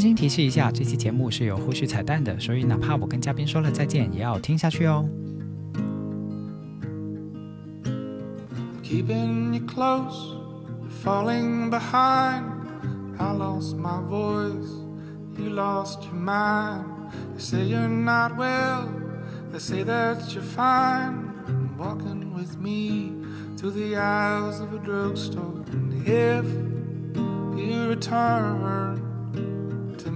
馨提示一下，这期节目是有后续彩蛋的，所以哪怕我跟嘉宾说了再见，也要听下去哦。Keeping you close, falling behind. I lost my voice, you lost your mind. They say you're not well, they say that you're fine. Walking with me through the aisles of a drugstore. And if you return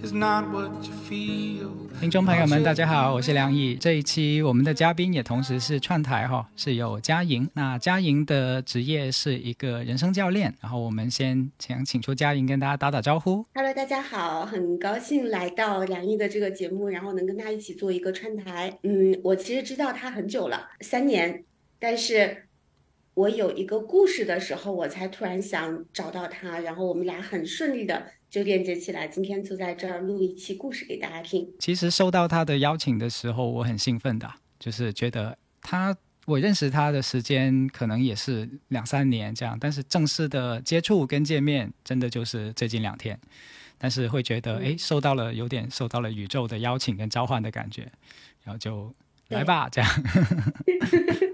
听众朋友们，大家好，我是梁毅。这一期我们的嘉宾也同时是串台哈，是有嘉莹。那嘉莹的职业是一个人生教练。然后我们先请请出嘉莹跟大家打打招呼。Hello，大家好，很高兴来到梁毅的这个节目，然后能跟他一起做一个串台。嗯，我其实知道他很久了，三年，但是。我有一个故事的时候，我才突然想找到他，然后我们俩很顺利的就链接起来，今天就在这儿录一期故事给大家听。其实收到他的邀请的时候，我很兴奋的，就是觉得他我认识他的时间可能也是两三年这样，但是正式的接触跟见面真的就是最近两天，但是会觉得哎，受到了有点受到了宇宙的邀请跟召唤的感觉，然后就来吧这样。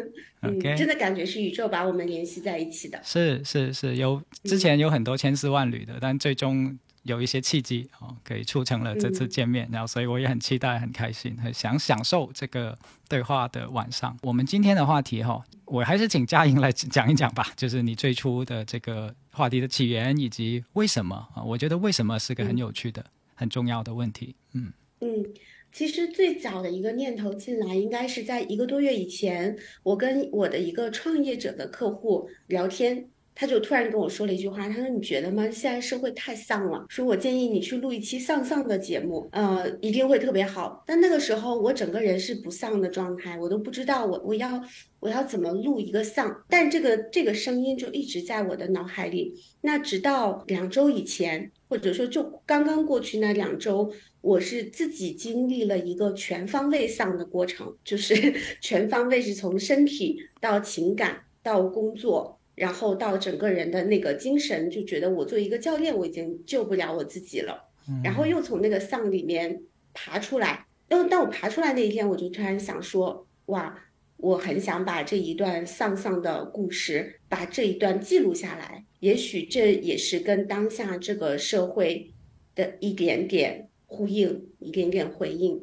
嗯，真的感觉是宇宙把我们联系在一起的。是是是，有之前有很多千丝万缕的，但最终有一些契机哦，可以促成了这次见面。然后，所以我也很期待、很开心、很想享受这个对话的晚上。我们今天的话题哈，我还是请嘉莹来讲一讲吧，就是你最初的这个话题的起源以及为什么啊？我觉得为什么是个很有趣的、很重要的问题。嗯嗯。其实最早的一个念头进来，应该是在一个多月以前，我跟我的一个创业者的客户聊天，他就突然跟我说了一句话，他说：“你觉得吗？现在社会太丧了，说我建议你去录一期丧丧的节目，呃，一定会特别好。”但那个时候我整个人是不丧的状态，我都不知道我我要我要怎么录一个丧，但这个这个声音就一直在我的脑海里。那直到两周以前，或者说就刚刚过去那两周。我是自己经历了一个全方位丧的过程，就是 全方位是从身体到情感到工作，然后到整个人的那个精神，就觉得我作为一个教练，我已经救不了我自己了。然后又从那个丧里面爬出来。当当我爬出来那一天，我就突然想说，哇，我很想把这一段丧丧的故事，把这一段记录下来。也许这也是跟当下这个社会的一点点。呼应一点点回应，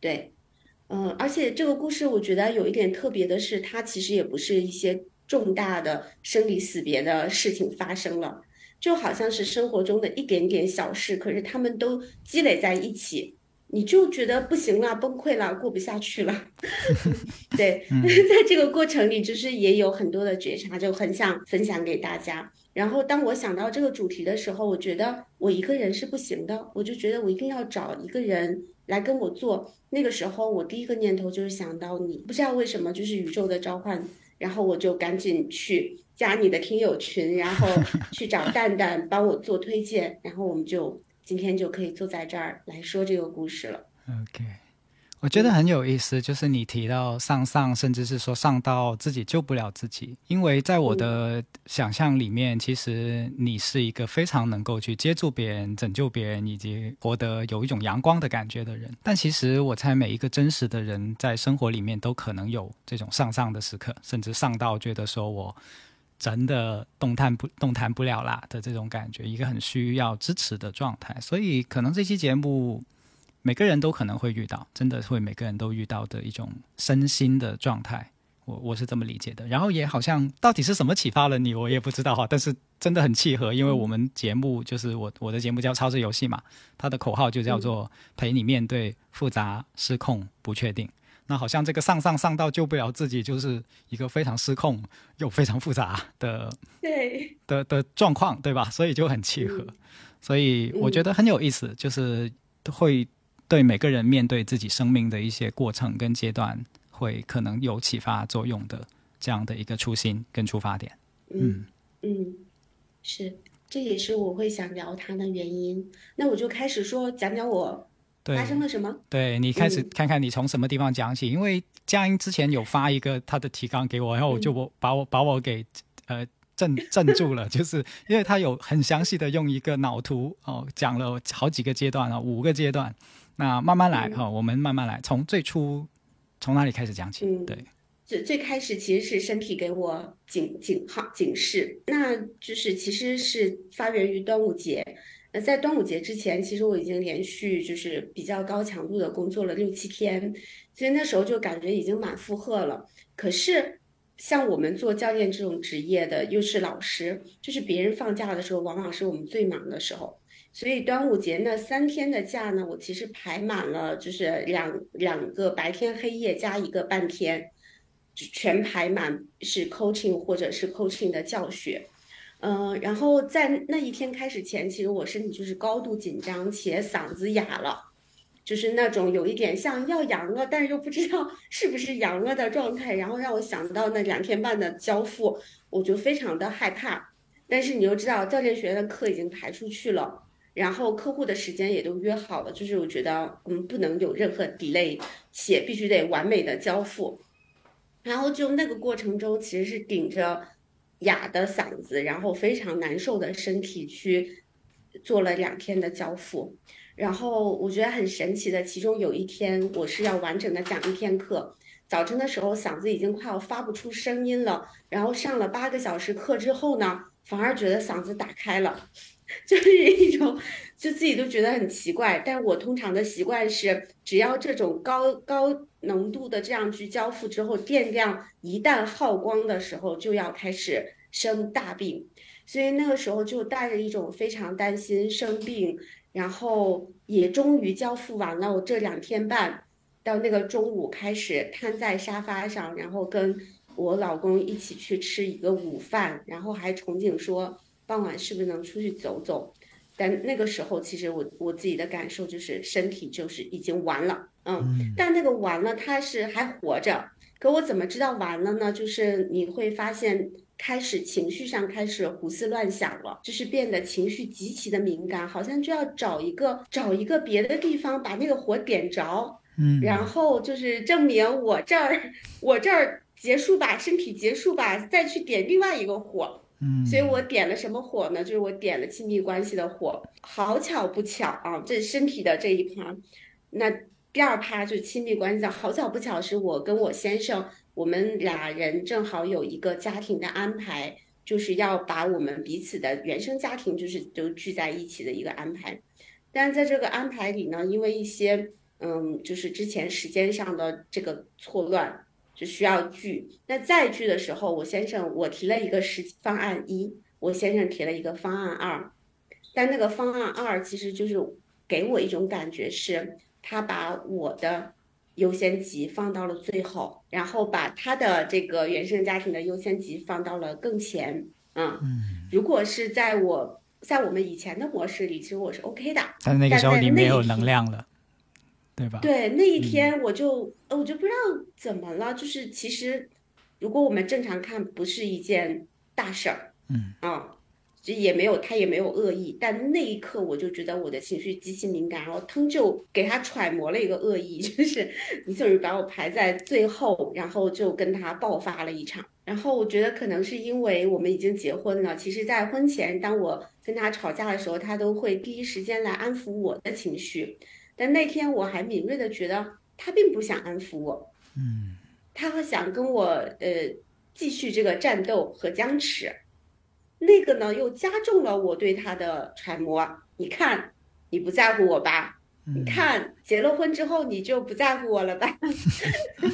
对，嗯，而且这个故事我觉得有一点特别的是，它其实也不是一些重大的生离死别的事情发生了，就好像是生活中的一点点小事，可是他们都积累在一起，你就觉得不行了，崩溃了，过不下去了。对，在这个过程里，就是也有很多的觉察，就很想分享给大家。然后，当我想到这个主题的时候，我觉得我一个人是不行的，我就觉得我一定要找一个人来跟我做。那个时候，我第一个念头就是想到你，不知道为什么，就是宇宙的召唤。然后我就赶紧去加你的听友群，然后 去找蛋蛋帮我做推荐，然后我们就今天就可以坐在这儿来说这个故事了。OK。我觉得很有意思，就是你提到上上，甚至是说上到自己救不了自己，因为在我的想象里面，其实你是一个非常能够去接住别人、拯救别人，以及活得有一种阳光的感觉的人。但其实我猜，每一个真实的人在生活里面都可能有这种上上的时刻，甚至上到觉得说我真的动弹不动弹不了啦的这种感觉，一个很需要支持的状态。所以，可能这期节目。每个人都可能会遇到，真的会每个人都遇到的一种身心的状态，我我是这么理解的。然后也好像到底是什么启发了你，我也不知道哈。但是真的很契合，因为我们节目就是我我的节目叫超智游戏嘛，它的口号就叫做陪你面对复杂、失控、不确定。那好像这个上上上到救不了自己，就是一个非常失控又非常复杂的对的的状况，对吧？所以就很契合。所以我觉得很有意思，就是会。对每个人面对自己生命的一些过程跟阶段，会可能有启发作用的这样的一个初心跟出发点。嗯嗯是，这也是我会想聊他的原因。那我就开始说，讲讲我发生了什么。对你开始看看你从什么地方讲起，因为佳音之前有发一个他的提纲给我，然后我就我把我把我给呃镇 镇住了，就是因为他有很详细的用一个脑图哦讲了好几个阶段啊，五个阶段。那慢慢来哈，我们慢慢来，从最初从哪里开始讲起？嗯对。最最开始其实是身体给我警警号警示，那就是其实是发源于端午节。那在端午节之前，其实我已经连续就是比较高强度的工作了六七天，所以那时候就感觉已经满负荷了。可是像我们做教练这种职业的，又是老师，就是别人放假的时候，往往是我们最忙的时候。所以端午节那三天的假呢，我其实排满了，就是两两个白天黑夜加一个半天。全排满是 coaching 或者是 coaching 的教学，嗯，然后在那一天开始前，其实我身体就是高度紧张且嗓子哑了，就是那种有一点像要阳了，但是又不知道是不是阳了的状态，然后让我想到那两天半的交付，我就非常的害怕。但是你又知道教练学院的课已经排出去了，然后客户的时间也都约好了，就是我觉得我们不能有任何 delay，且必须得完美的交付。然后就那个过程中，其实是顶着哑的嗓子，然后非常难受的身体去做了两天的交付。然后我觉得很神奇的，其中有一天我是要完整的讲一天课，早晨的时候嗓子已经快要发不出声音了。然后上了八个小时课之后呢，反而觉得嗓子打开了，就是一种就自己都觉得很奇怪。但我通常的习惯是，只要这种高高。浓度的这样去交付之后，电量一旦耗光的时候，就要开始生大病，所以那个时候就带着一种非常担心生病，然后也终于交付完了。我这两天半，到那个中午开始瘫在沙发上，然后跟我老公一起去吃一个午饭，然后还憧憬说傍晚是不是能出去走走。但那个时候，其实我我自己的感受就是身体就是已经完了，嗯，但那个完了，它是还活着。可我怎么知道完了呢？就是你会发现，开始情绪上开始胡思乱想了，就是变得情绪极其的敏感，好像就要找一个找一个别的地方把那个火点着，嗯，然后就是证明我这儿我这儿结束吧，身体结束吧，再去点另外一个火。嗯，所以我点了什么火呢？就是我点了亲密关系的火。好巧不巧啊，这身体的这一趴，那第二趴就是亲密关系的。好巧不巧，是我跟我先生，我们俩人正好有一个家庭的安排，就是要把我们彼此的原生家庭，就是都聚在一起的一个安排。但在这个安排里呢，因为一些嗯，就是之前时间上的这个错乱。就需要聚，那再聚的时候，我先生我提了一个实方案一，我先生提了一个方案二，但那个方案二其实就是给我一种感觉是，他把我的优先级放到了最后，然后把他的这个原生家庭的优先级放到了更前。嗯，如果是在我在我们以前的模式里，其实我是 OK 的，但是那个时候你没有能量了。对吧？对，那一天我就，我就不知道怎么了，就是其实，如果我们正常看，不是一件大事儿，嗯啊，这也没有他也没有恶意，但那一刻我就觉得我的情绪极其敏感，然后腾就给他揣摩了一个恶意，就是 你总是把我排在最后，然后就跟他爆发了一场。然后我觉得可能是因为我们已经结婚了，其实，在婚前当我跟他吵架的时候，他都会第一时间来安抚我的情绪。但那天我还敏锐的觉得他并不想安抚我，嗯，他想跟我呃继续这个战斗和僵持，那个呢又加重了我对他的揣摩。你看，你不在乎我吧？你看，结了婚之后你就不在乎我了吧？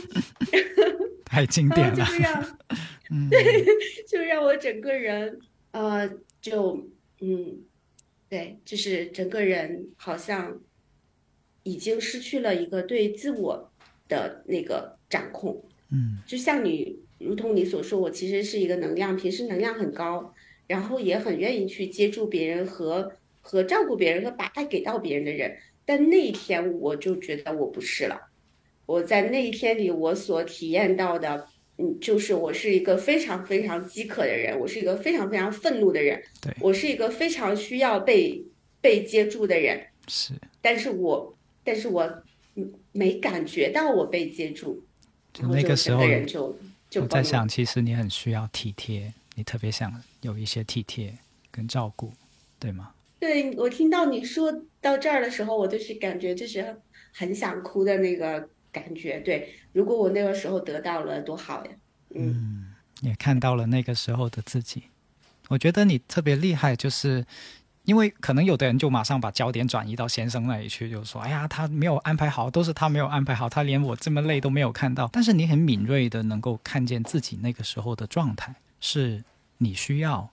太经典了，就让，对，就让我整个人呃就嗯，对，就是整个人好像。已经失去了一个对自我的那个掌控，嗯，就像你，如同你所说，我其实是一个能量，平时能量很高，然后也很愿意去接住别人和和照顾别人和把爱给到别人的人，但那一天我就觉得我不是了，我在那一天里我所体验到的嗯，就是我是一个非常非常饥渴的人，我是一个非常非常愤怒的人，对。我是一个非常需要被被接住的人，是，但是我但是我嗯没感觉到我被接住，就那个时候个人就就我在想，其实你很需要体贴，你特别想有一些体贴跟照顾，对吗？对我听到你说到这儿的时候，我就是感觉就是很想哭的那个感觉。对，如果我那个时候得到了，多好呀！嗯，也看到了那个时候的自己。我觉得你特别厉害，就是因为可能有的人就马上把焦点转移到先生那里去，就说：“哎呀，他没有安排好，都是他没有安排好，他连我这么累都没有看到。”但是你很敏锐的能够看见自己那个时候的状态，是你需要，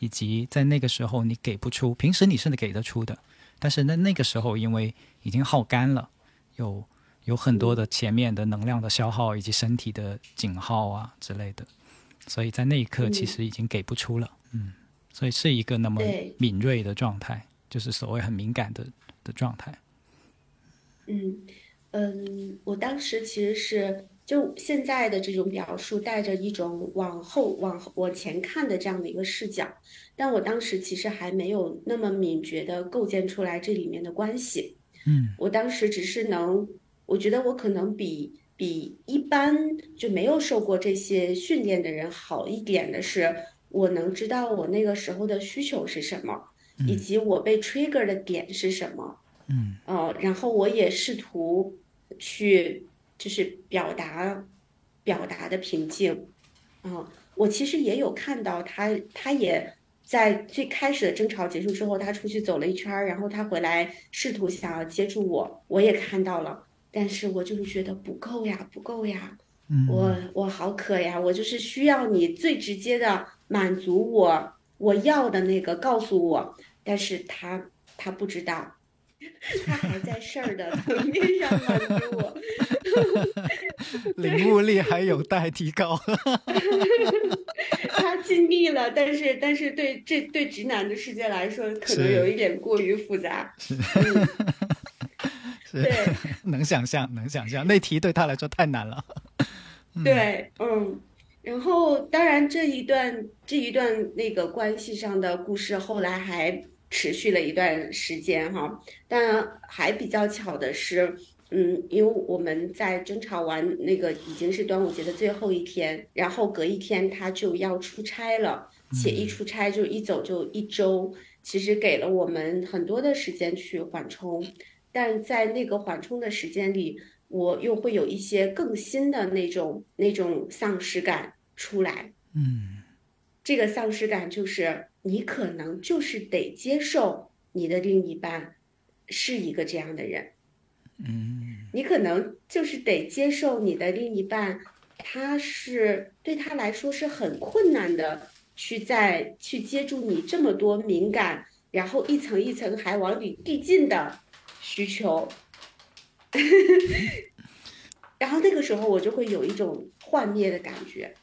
以及在那个时候你给不出，平时你是给得出的，但是那那个时候因为已经耗干了，有有很多的前面的能量的消耗以及身体的警号啊之类的，所以在那一刻其实已经给不出了，嗯，所以是一个那么敏锐的状态，就是所谓很敏感的的状态。嗯嗯，我当时其实是就现在的这种表述，带着一种往后往往前看的这样的一个视角，但我当时其实还没有那么敏觉的构建出来这里面的关系。嗯我当时只是能，我觉得我可能比比一般就没有受过这些训练的人好一点的是，我能知道我那个时候的需求是什么，以及我被 trigger 的点是什么。嗯。呃，然后我也试图去就是表达表达的平静，嗯、我其实也有看到他，他也在最开始的争吵结束之后，他出去走了一圈儿，然后他回来试图想要接住我，我也看到了，但是我就是觉得不够呀，不够呀，嗯，我我好渴呀，我就是需要你最直接的满足我我要的那个，告诉我，但是他他不知道，他还在事儿的层面上满足我，领悟力还有待提高。他尽力了，但是但是对这对直男的世界来说，可能有一点过于复杂，对。能想象，能想象，那题对他来说太难了。对，嗯，然后当然这一段这一段那个关系上的故事，后来还持续了一段时间哈，但还比较巧的是，嗯，因为我们在争吵完那个已经是端午节的最后一天，然后隔一天他就要出差了，且一出差就一走就一周，其实给了我们很多的时间去缓冲，但在那个缓冲的时间里。我又会有一些更新的那种那种丧失感出来。嗯这个丧失感就是你可能就是得接受你的另一半是一个这样的人，嗯你可能就是得接受你的另一半，他是对他来说是很困难的，去在去接住你这么多敏感，然后一层一层还往里递进的需求。然后那个时候我就会有一种幻灭的感觉，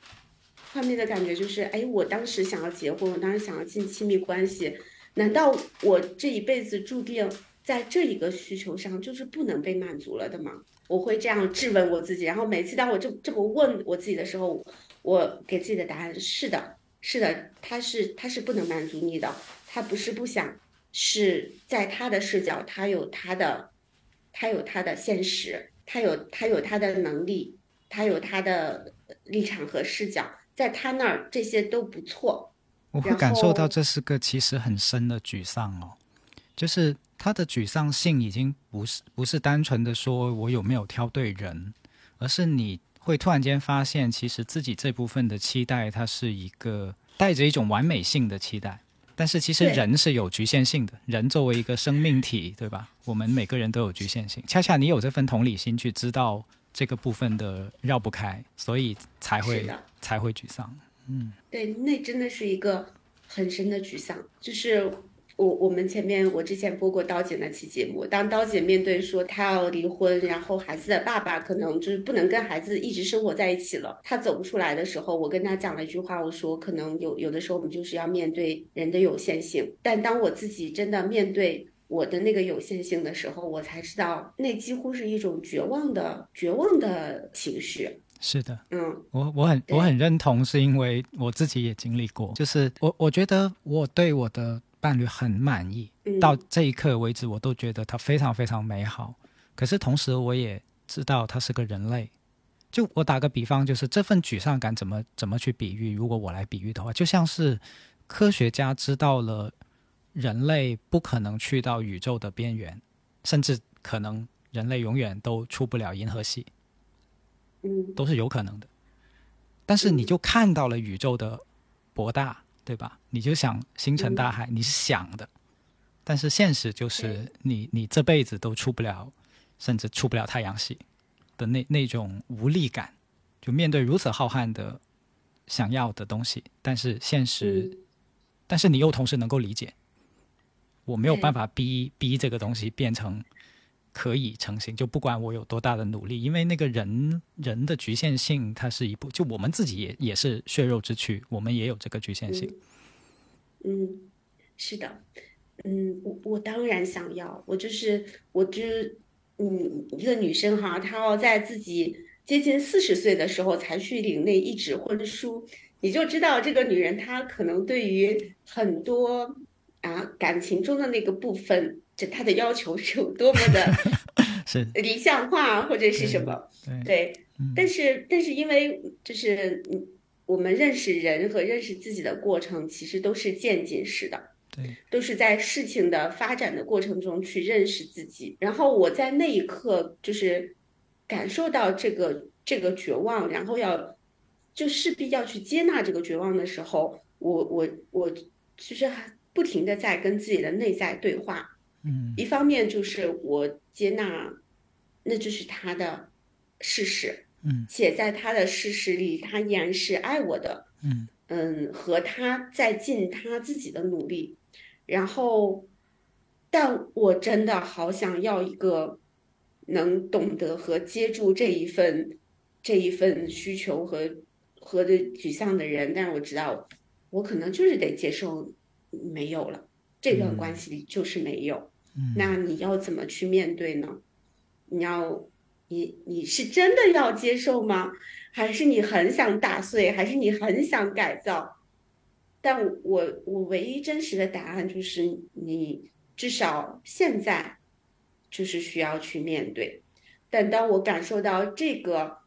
幻灭的感觉就是，哎，我当时想要结婚，我当时想要进亲密关系，难道我这一辈子注定在这一个需求上就是不能被满足了的吗？我会这样质问我自己，然后每次当我这这么问我自己的时候，我给自己的答案是的，是的，他是他是不能满足你的，他不是不想，是在他的视角，他有他的，他有他的现实，他有他有他的能力，他有他的立场和视角，在他那儿这些都不错。我会感受到这是个其实很深的沮丧哦，就是他的沮丧性已经不是不是单纯的说我有没有挑对人，而是你会突然间发现，其实自己这部分的期待，它是一个带着一种完美性的期待。但是其实人是有局限性的，人作为一个生命体，对吧？我们每个人都有局限性。恰恰你有这份同理心，去知道这个部分的绕不开，所以才会才会沮丧。嗯对，那真的是一个很深的沮丧。就是我我们前面我之前播过刀姐那期节目，当刀姐面对说她要离婚，然后孩子的爸爸可能就是不能跟孩子一直生活在一起了，她走不出来的时候，我跟她讲了一句话，我说可能有有的时候我们就是要面对人的有限性，但当我自己真的面对。我的那个有限性的时候，我才知道，那几乎是一种绝望的、绝望的情绪。是的，嗯，我我很我很认同，是因为我自己也经历过，就是我我觉得我对我的伴侣很满意，嗯到这一刻为止，我都觉得他非常非常美好。可是同时，我也知道他是个人类。就我打个比方，就是这份沮丧感怎么怎么去比喻？如果我来比喻的话，就像是科学家知道了人类不可能去到宇宙的边缘，甚至可能人类永远都出不了银河系，嗯都是有可能的。但是你就看到了宇宙的博大，对吧？你就想星辰大海，你是想的，但是现实就是你你这辈子都出不了，甚至出不了太阳系的那那种无力感，就面对如此浩瀚的想要的东西，但是现实，嗯。但是你又同时能够理解，我没有办法逼逼这个东西变成可以成型，就不管我有多大的努力，因为那个人人的局限性，它是一部，就我们自己也也是血肉之躯，我们也有这个局限性。嗯，是的，嗯，我我当然想要，我就是我就是嗯，一个女生哈，她要在自己接近四十岁的时候才去领那一纸婚书，你就知道这个女人她可能对于很多啊感情中的那个部分，这他的要求是有多么的 是，理想化或者是什么。对，对，嗯但是但是因为就是嗯，我们认识人和认识自己的过程其实都是渐进式的，对，都是在事情的发展的过程中去认识自己。然后我在那一刻就是感受到这个这个绝望，然后要就势必要去接纳这个绝望的时候，我我我其实还不停的在跟自己的内在对话。嗯。一方面就是我接纳，那就是他的事实，嗯。且在他的事实里，他依然是爱我的，嗯。嗯，和他在尽他自己的努力，然后，但我真的好想要一个能懂得和接住这一份这一份需求和和的沮丧的人，但是我知道，我可能就是得接受没有了，这段关系里就是没有。那你要怎么去面对呢？你要，你你是真的要接受吗？还是你很想打碎？还是你很想改造？但我我唯一真实的答案就是，你至少现在就是需要去面对。但当我感受到这个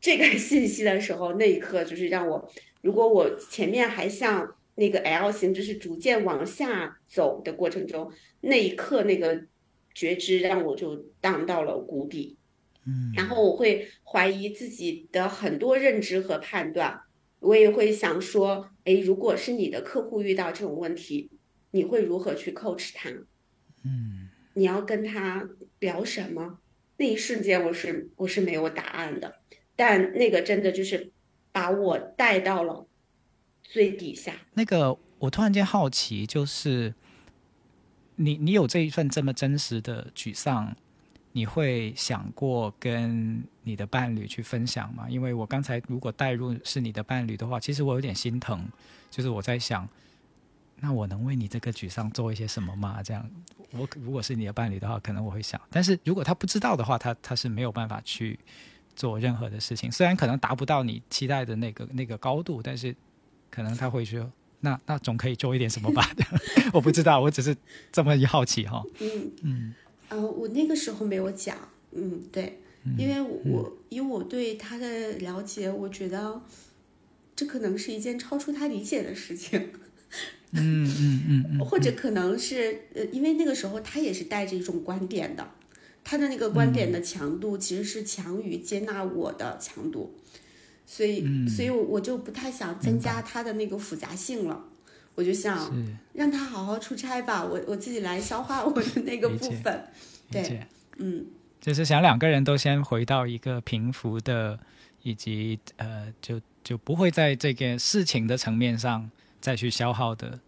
这个信息的时候，那一刻就是让我，如果我前面还像那个 L 型，就是逐渐往下走的过程中，那一刻那个觉知让我就荡到了谷底，嗯，然后我会怀疑自己的很多认知和判断，我也会想说，哎，如果是你的客户遇到这种问题，你会如何去 coach 他？嗯你要跟他聊什么？那一瞬间我是我是没有答案的，但那个真的就是把我带到了最底下。那个我突然间好奇，就是你你有这一份这么真实的沮丧，你会想过跟你的伴侣去分享吗？因为我刚才如果带入是你的伴侣的话，其实我有点心疼，就是我在想，那我能为你这个沮丧做一些什么吗？这样，我如果是你的伴侣的话，可能我会想，但是如果他不知道的话，他他是没有办法去做任何的事情，虽然可能达不到你期待的那个那个高度，但是可能他会说。那那总可以做一点什么吧？我不知道，我只是这么一好奇哈。嗯嗯呃，我那个时候没有讲，嗯，对，因为我因为我对他的了解，我觉得这可能是一件超出他理解的事情。嗯嗯嗯嗯，或者可能是呃，因为那个时候他也是带着一种观点的，他的那个观点的强度其实是强于接纳我的强度，所以，所以我我就不太想增加他的那个复杂性了，我就想让他好好出差吧，我我自己来消化我的那个部分，对，嗯就是想两个人都先回到一个平伏的，以及呃，就就不会在这个事情的层面上再去消耗的，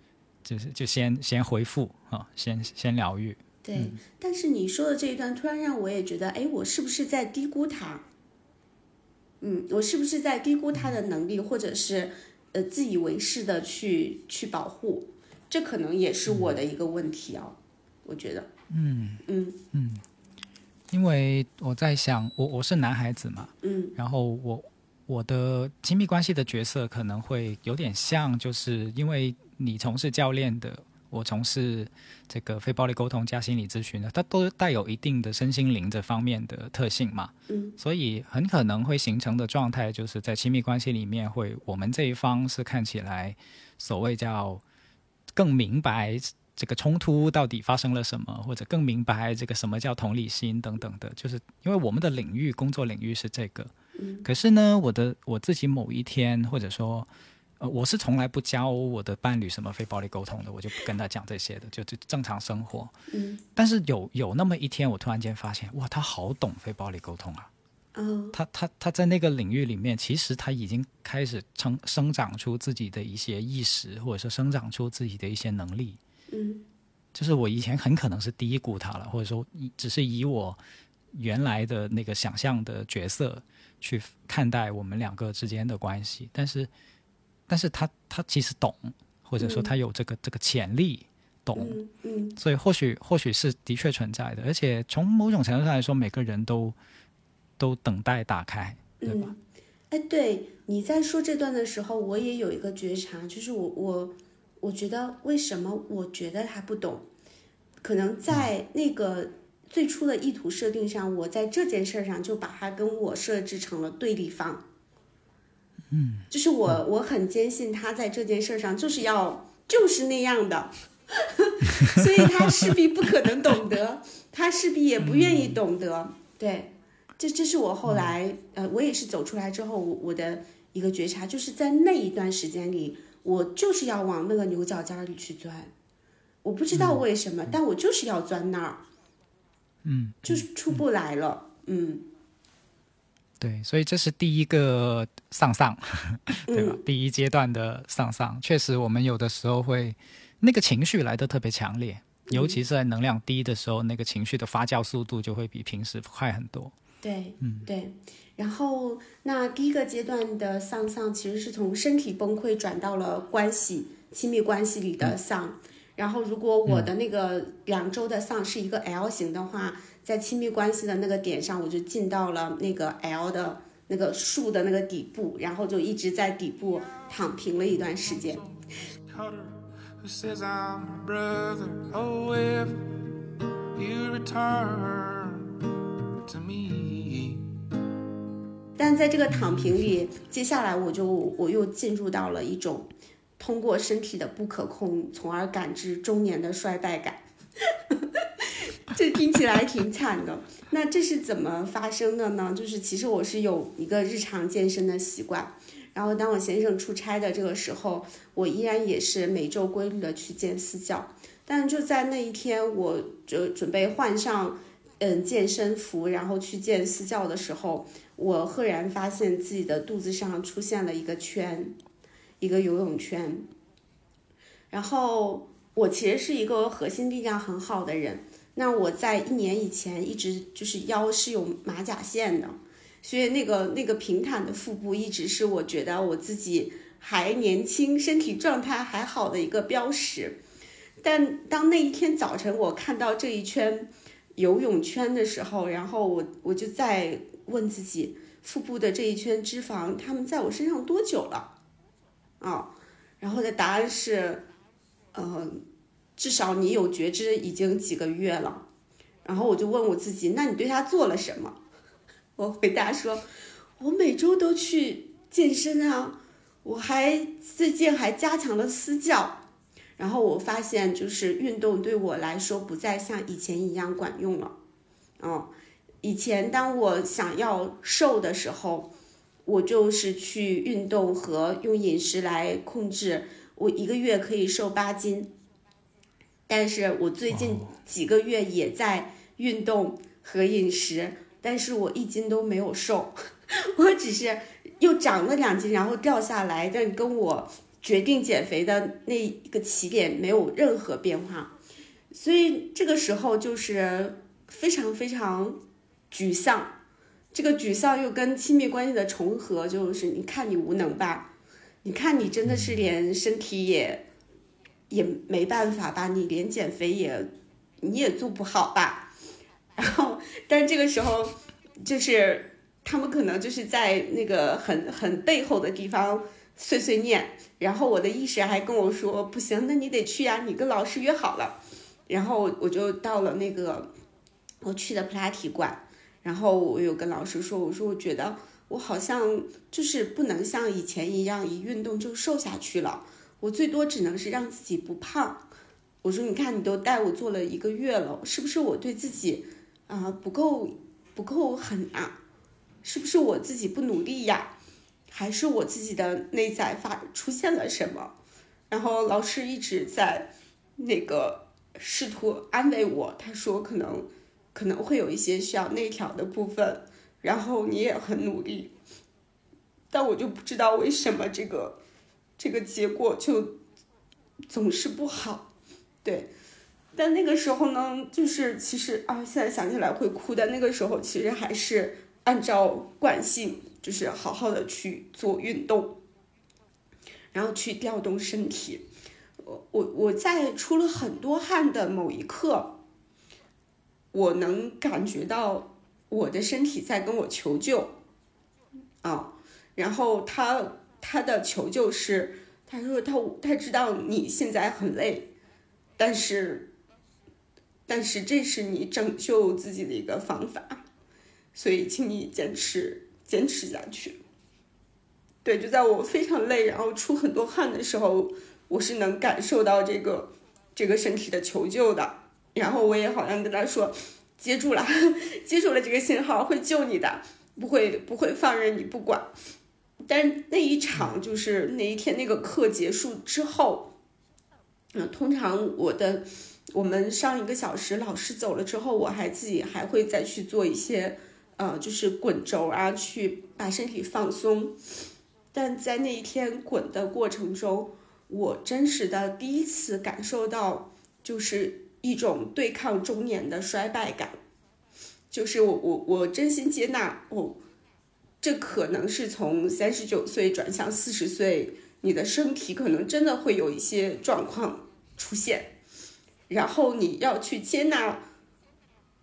就是就先先回复啊，先先疗愈。对。但是你说的这一段，突然让我也觉得，哎，我是不是在低估他？嗯，我是不是在低估他的能力，或者是呃自以为是的去去保护？这可能也是我的一个问题哦，我觉得。嗯嗯嗯，因为我在想，我我是男孩子嘛，嗯然后我我的亲密关系的角色可能会有点像，就是因为你从事教练的，我从事这个非暴力沟通加心理咨询的，它都带有一定的身心灵这方面的特性嘛，嗯所以很可能会形成的状态，就是在亲密关系里面会，我们这一方是看起来所谓叫更明白这个冲突到底发生了什么，或者更明白这个什么叫同理心等等的，就是因为我们的领域工作领域是这个，嗯可是呢，我的我自己某一天或者说。呃，我是从来不教我的伴侣什么非暴力沟通的，我就不跟他讲这些的，就就正常生活。嗯但是有有那么一天，我突然间发现，哇，他好懂非暴力沟通啊！哦他他他在那个领域里面，其实他已经开始成生长出自己的一些意识，或者说生长出自己的一些能力。嗯就是我以前很可能是低估他了，或者说以只是以我原来的那个想象的角色去看待我们两个之间的关系，但是但是他他其实懂，或者说他有这个、这个潜力懂。嗯嗯所以或许或许是的确存在的，而且从某种程度上来说，每个人都都等待打开，对吧？嗯，哎，对，你在说这段的时候，我也有一个觉察，就是我我我觉得为什么我觉得他不懂，可能在那个最初的意图设定上，我在这件事上就把它跟我设置成了对立方。嗯，就是我我很坚信他在这件事上就是要就是那样的，所以他势必不可能懂得，他势必也不愿意懂得，对。这这是我后来，呃，我也是走出来之后，我我的一个觉察，就是在那一段时间里，我就是要往那个牛角尖里去钻，我不知道为什么，但我就是要钻那儿，嗯，就是出不来了，嗯对，所以这是第一个上上，对吧？嗯第一阶段的上上，确实我们有的时候会那个情绪来的特别强烈，尤其是在能量低的时候，那个情绪的发酵速度就会比平时快很多。对，嗯对。然后那第一个阶段的丧丧，其实是从身体崩溃转到了关系亲密关系里的丧。然后如果我的那个两周的丧是一个 L 型的话，在亲密关系的那个点上，我就进到了那个 L 的那个树的那个底部，然后就一直在底部躺平了一段时间。Oh. 但在这个躺平里，接下来我就我又进入到了一种通过身体的不可控，从而感知中年的衰败感。这听起来挺惨的。那这是怎么发生的呢？就是其实我是有一个日常健身的习惯，然后当我先生出差的这个时候，我依然也是每周规律的去见私教。但就在那一天，我就准备换上嗯健身服，然后去见私教的时候，我赫然发现自己的肚子上出现了一个圈，一个游泳圈。然后我其实是一个核心力量很好的人，那我在一年以前一直就是腰是有马甲线的，所以那个那个平坦的腹部一直是我觉得我自己还年轻、身体状态还好的一个标识。但当那一天早晨我看到这一圈游泳圈的时候，然后我我就在问自己，腹部的这一圈脂肪，它们在我身上多久了？啊、然后的答案是，呃，至少你有觉知已经几个月了。然后我就问我自己，那你对它做了什么？我回答说，我每周都去健身啊，我还最近还加强了私教。然后我发现，就是运动对我来说不再像以前一样管用了。嗯，以前当我想要瘦的时候，我就是去运动和用饮食来控制，我一个月可以瘦八斤。但是我最近几个月也在运动和饮食，但是我一斤都没有瘦，我只是又长了两斤，然后掉下来，但跟我决定减肥的那个起点没有任何变化，所以这个时候就是非常非常沮丧。这个沮丧又跟亲密关系的重合，就是你看你无能吧，你看你真的是连身体也也没办法吧，你连减肥也你也做不好吧。然后但这个时候就是他们可能就是在那个很很背后的地方碎碎念，然后我的意识还跟我说不行，那你得去呀，你跟老师约好了。然后我就到了那个我去的普拉提馆，然后我有跟老师说，我说我觉得我好像就是不能像以前一样一运动就瘦下去了，我最多只能是让自己不胖。我说你看你都带我做了一个月了，是不是我对自己啊、不够不够狠啊？是不是我自己不努力呀？还是我自己的内在发出现了什么？然后老师一直在那个试图安慰我，他说可能可能会有一些需要内调的部分，然后你也很努力，但我就不知道为什么这个这个结果就总是不好，对。但那个时候呢，就是其实啊，现在想起来会哭但。那个时候其实还是按照惯性，就是好好的去做运动，然后去调动身体。我我我在出了很多汗的某一刻，我能感觉到我的身体在跟我求救，啊，然后他他的求救是，他说他他知道你现在很累，但是。但是这是你拯救自己的一个方法，所以请你坚持坚持下去。对，就在我非常累，然后出很多汗的时候，我是能感受到这个这个身体的求救的。然后我也好像跟他说，接住了，接住了这个信号，会救你的，不会不会放任你不管。但那一场就是那一天那个课结束之后，嗯，通常我的。我们上一个小时，老师走了之后，我还自己还会再去做一些，呃，就是滚轴啊，去把身体放松。但在那一天滚的过程中，我真实的第一次感受到，就是一种对抗中年的衰败感，就是我我我真心接纳，哦，这可能是从三十九岁转向四十岁，你的身体可能真的会有一些状况出现。然后你要去接纳，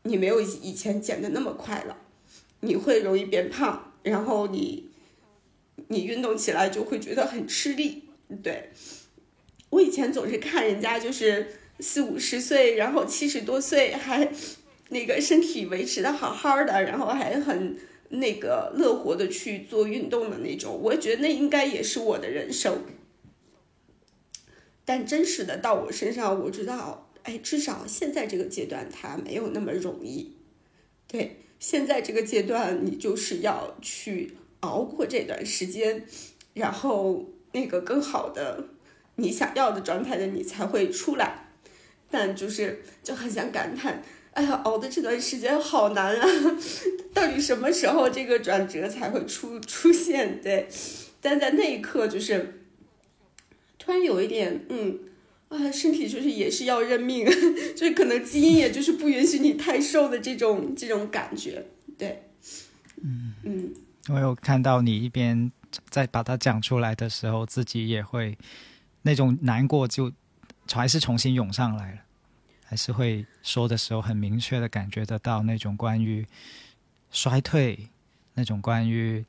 你没有以前减的那么快了，你会容易变胖，然后你，你运动起来就会觉得很吃力。对，我以前总是看人家就是四五十岁，然后七十多岁还那个身体维持的好好的，然后还很那个乐活的去做运动的那种，我觉得那应该也是我的人生。但真实的到我身上，我知道。哎，至少现在这个阶段它没有那么容易。对，现在这个阶段你就是要去熬过这段时间，然后那个更好的你想要的状态的你才会出来。但就是就很想感叹，哎呀，熬的这段时间好难啊！到底什么时候这个转折才会出出现？对，但在那一刻就是突然有一点嗯。啊，身体就是也是要认命，就是可能基因也就是不允许你太瘦的这种这种感觉，对，嗯嗯，我有看到你一边在把它讲出来的时候，自己也会那种难过就还是重新涌上来了，还是会说的时候很明确的感觉得到那种关于衰退，那种关于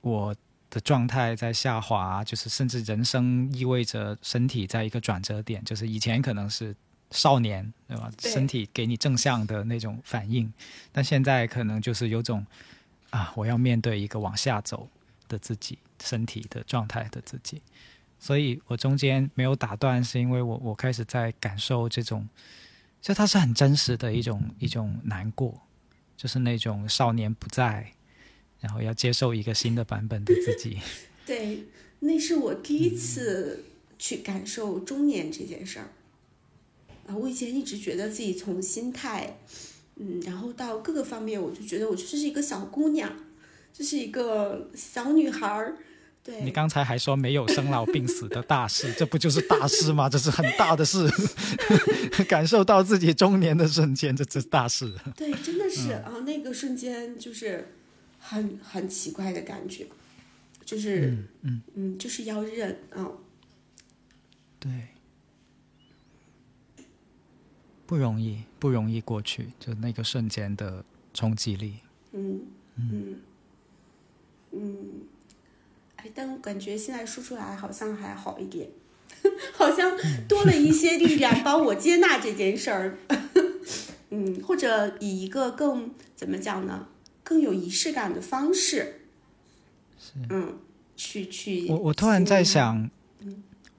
我。的状态在下滑，就是甚至人生意味着身体在一个转折点，就是以前可能是少年，对吧？身体给你正向的那种反应，但现在可能就是有种啊，我要面对一个往下走的自己，身体的状态的自己。所以我中间没有打断，是因为我我开始在感受这种，就它是很真实的一种一种难过，就是那种少年不在。然后要接受一个新的版本的自己。对，那是我第一次去感受中年这件事儿。啊，我以前一直觉得自己从心态，嗯，然后到各个方面，我就觉得我就是一个小姑娘，就是一个小女孩儿。对。你刚才还说没有生老病死的大事，这不就是大事吗？这是很大的事。感受到自己中年的瞬间，这是大事。对，真的是啊，那个瞬间就是。很很奇怪的感觉，就是嗯嗯，就是要忍啊，对，不容易不容易过去，就那个瞬间的冲击力。嗯嗯嗯，哎，但我感觉现在说出来好像还好一点，好像多了一些力量帮我接纳这件事儿。嗯，或者以一个更怎么讲呢，更有仪式感的方式，嗯，去去。我我突然在想，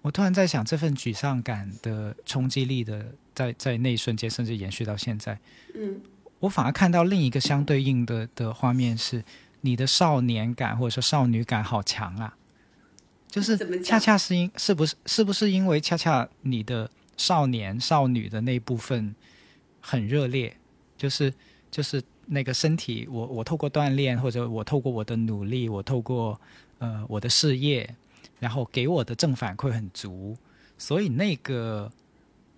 我突然在想，这份沮丧感的冲击力的，在在那一瞬间，甚至延续到现在，嗯，我反而看到另一个相对应的的画面是，你的少年感或者说少女感好强啊，就是恰恰是因是不是是不是因为恰恰你的少年少女的那部分很热烈，就是就是那个身体，我我透过锻炼或者我透过我的努力，我透过呃我的事业，然后给我的正反馈很足，所以那个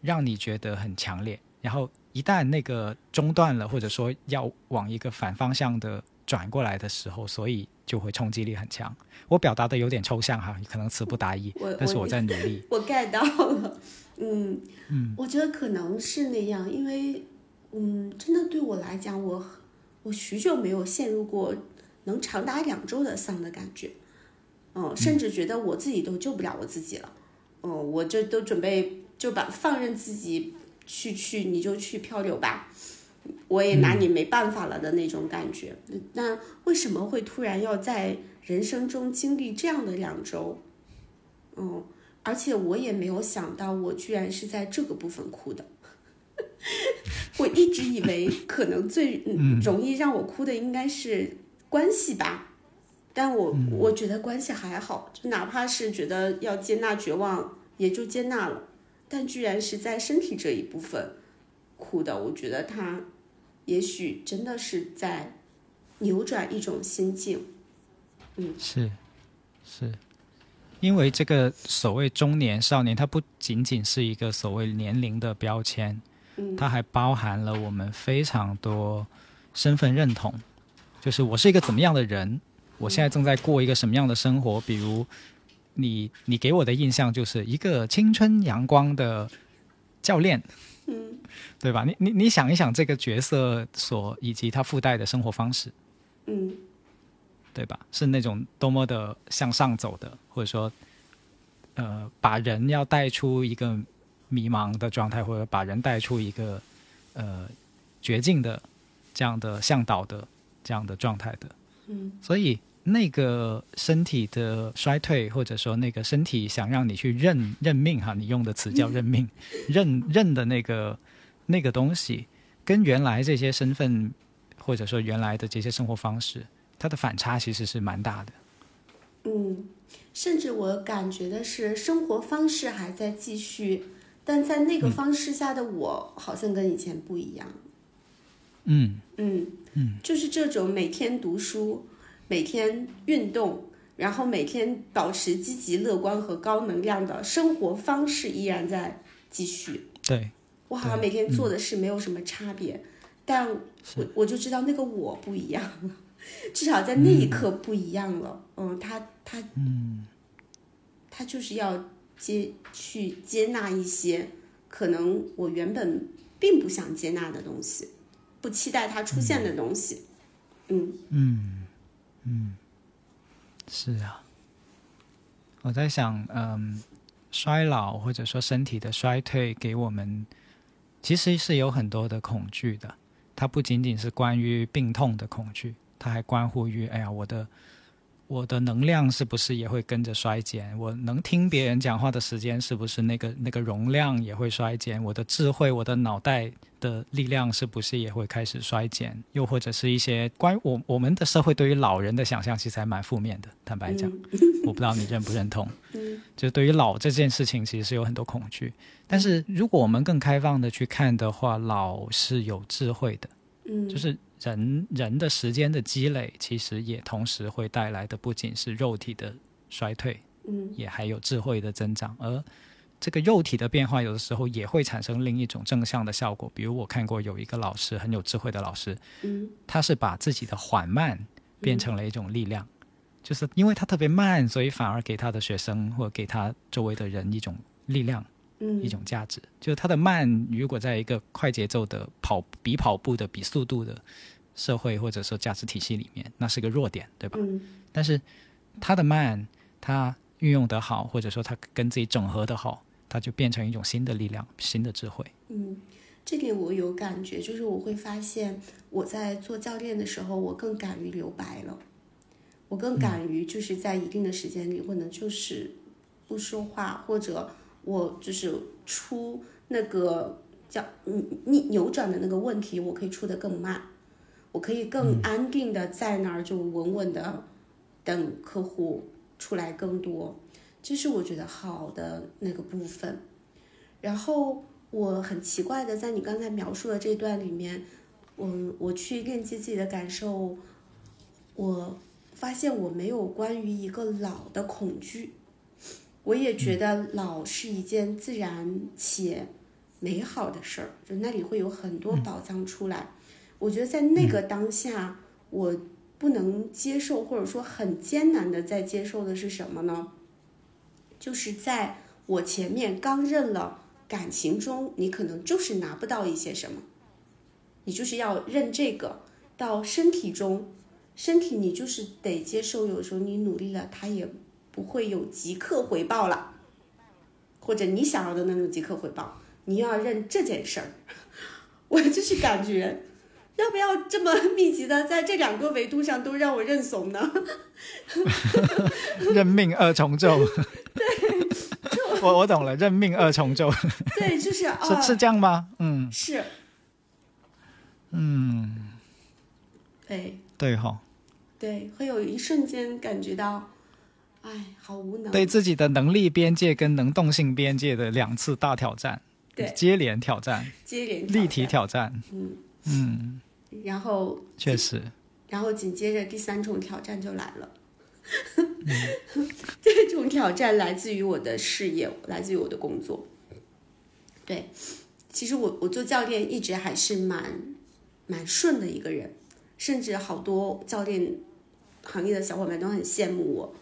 让你觉得很强烈，然后一旦那个中断了，或者说要往一个反方向的转过来的时候，所以就会冲击力很强。我表达的有点抽象哈，可能词不达意我，但是我我在努力。我 get 到了，嗯嗯，我觉得可能是那样，因为嗯，真的对我来讲，我我许久没有陷入过能长达两周的丧的感觉，嗯，甚至觉得我自己都救不了我自己了，嗯，我这都准备就把放任自己去去，你就去漂流吧。我也拿你没办法了的那种感觉，那为什么会突然要在人生中经历这样的两周？嗯，而且我也没有想到，我居然是在这个部分哭的。我一直以为可能最嗯容易让我哭的应该是关系吧，但我我觉得关系还好，就哪怕是觉得要接纳绝望，也就接纳了。但居然是在身体这一部分哭的，我觉得他也许真的是在扭转一种心境。嗯是是，因为这个所谓中年少年，它不仅仅是一个所谓年龄的标签，嗯它还包含了我们非常多身份认同，就是我是一个怎么样的人，我现在正在过一个什么样的生活。比如你你给我的印象就是一个青春阳光的教练，嗯对吧？你你你想一想这个角色所以及他附带的生活方式，嗯对吧？是那种多么的向上走的，或者说，呃，把人要带出一个迷茫的状态，或者把人带出一个呃绝境的这样的向导的这样的状态的。嗯所以那个身体的衰退，或者说那个身体想让你去认认命哈，你用的词叫认命，认认的那个那个东西，跟原来这些身份或者说原来的这些生活方式，它的反差其实是蛮大的。嗯，甚至我感觉的是，生活方式还在继续，但在那个方式下的我，好像跟以前不一样。嗯嗯嗯，就是这种每天读书、每天运动，然后每天保持积极乐观和高能量的生活方式依然在继续。对，我好像每天做的事没有什么差别，但我我就知道那个我不一样了，至少在那一刻不一样了。嗯，他他嗯。他就是要接去接纳一些可能我原本并不想接纳的东西，不期待它出现的东西。嗯嗯。嗯，嗯是啊。我在想，嗯，衰老或者说身体的衰退，给我们其实是有很多的恐惧的。它不仅仅是关于病痛的恐惧，它还关乎于，哎呀，我的我的能量是不是也会跟着衰减？我能听别人讲话的时间是不是那个那个容量也会衰减？我的智慧，我的脑袋的力量是不是也会开始衰减？又或者是一些关于我我们的社会对于老人的想象，其实还蛮负面的。坦白讲，我不知道你认不认同。嗯就对于老这件事情，其实是有很多恐惧。但是如果我们更开放的去看的话，老是有智慧的，嗯，就是人人的时间的积累，其实也同时会带来的不仅是肉体的衰退，嗯也还有智慧的增长。而这个肉体的变化，有的时候也会产生另一种正向的效果。比如我看过有一个老师很有智慧的老师，嗯他是把自己的缓慢变成了一种力量，就是因为他特别慢，所以反而给他的学生或给他周围的人一种力量。嗯一种价值，就是它的慢，如果在一个快节奏的跑比跑步的比速度的社会或者说价值体系里面，那是个弱点，对吧？嗯但是他的慢，他运用得好，或者说他跟自己整合得好，他就变成一种新的力量、新的智慧。嗯，这点我有感觉，就是我会发现我在做教练的时候，我更敢于留白了，我更敢于就是在一定的时间里，可能就是不说话，或者我就是出那个叫嗯逆扭转的那个问题，我可以出得更慢，我可以更安定的在那儿就稳稳的等客户出来更多，这是我觉得好的那个部分。然后我很奇怪的，在你刚才描述的这段里面，我我去链接自己的感受，我发现我没有关于一个老的恐惧，我也觉得老是一件自然且美好的事儿，就那里会有很多宝藏出来。我觉得在那个当下，我不能接受，或者说很艰难的在接受的是什么呢？就是在我前面刚认了。感情中，你可能就是拿不到一些什么，你就是要认这个。到身体中，身体你就是得接受，有时候你努力了，它也不会有即刻回报了，或者你想要的那种即刻回报，你要认这件事儿。我就是感觉，要不要这么 密集的在这两个维度上都让我认怂呢？认命二重奏。对。我我懂了，认命二重奏。对，就是 是是这样吗？嗯，是，嗯，对对哈，对，会有一瞬间感觉到，哎，好无能。对自己的能力边界跟能动性边界的两次大挑战，对，接连挑战，接连立体挑战，嗯嗯，然后确实，然后紧接着第三重挑战就来了。这种挑战来自于我的事业，来自于我的工作。对，其实我我做教练一直还是蛮蛮顺的一个人，甚至好多教练行业的小伙伴都很羡慕我。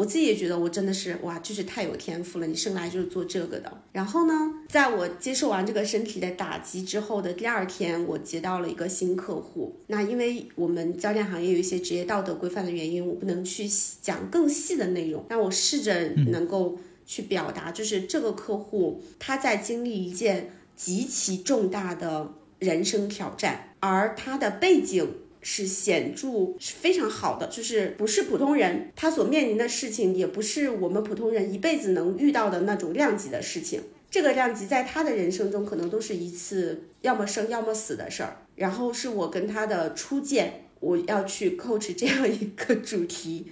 我自己也觉得我真的是哇，就是太有天赋了，你生来就是做这个的。然后呢，在我接受完这个身体的打击之后的第二天，我接到了一个新客户。那因为我们教练行业有一些职业道德规范的原因，我不能去讲更细的内容。但我试着能够去表达，就是这个客户他在经历一件极其重大的人生挑战，而他的背景。是显著是非常好的，就是不是普通人，他所面临的事情也不是我们普通人一辈子能遇到的那种量级的事情。这个量级在他的人生中可能都是一次要么生要么死的事儿。然后是我跟他的初见，我要去 coach 这样一个主题，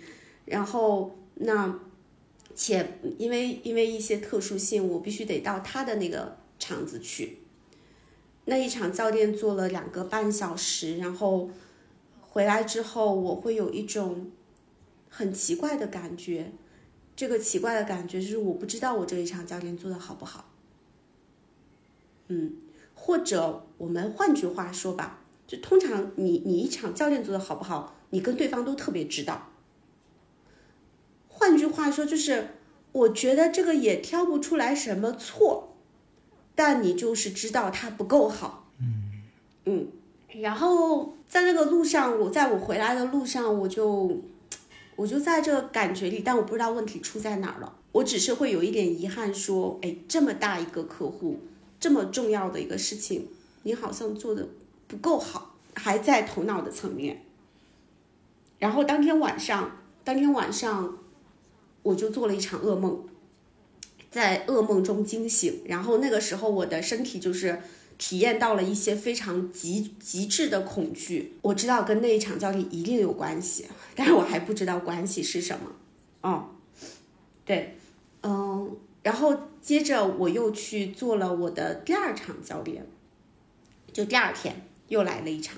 然后那且因为因为一些特殊性，我必须得到他的那个场子去。那一场教练做了两个半小时，然后。回来之后，我会有一种很奇怪的感觉。这个奇怪的感觉就是我不知道我这一场教练做的好不好。嗯，或者我们换句话说吧，就通常你你一场教练做的好不好，你跟对方都特别知道。换句话说，就是我觉得这个也挑不出来什么错，但你就是知道他不够好。嗯嗯。然后在那个路上，我在我回来的路上，我就我就在这感觉里，但我不知道问题出在哪儿了。我只是会有一点遗憾，说，哎，这么大一个客户，这么重要的一个事情，你好像做的不够好，还在头脑的层面。然后当天晚上，当天晚上我就做了一场噩梦，在噩梦中惊醒，然后那个时候我的身体就是。体验到了一些非常极极致的恐惧，我知道跟那一场教练一定有关系，但是我还不知道关系是什么。哦，对，嗯，然后接着我又去做了我的第二场教练，就第二天又来了一场，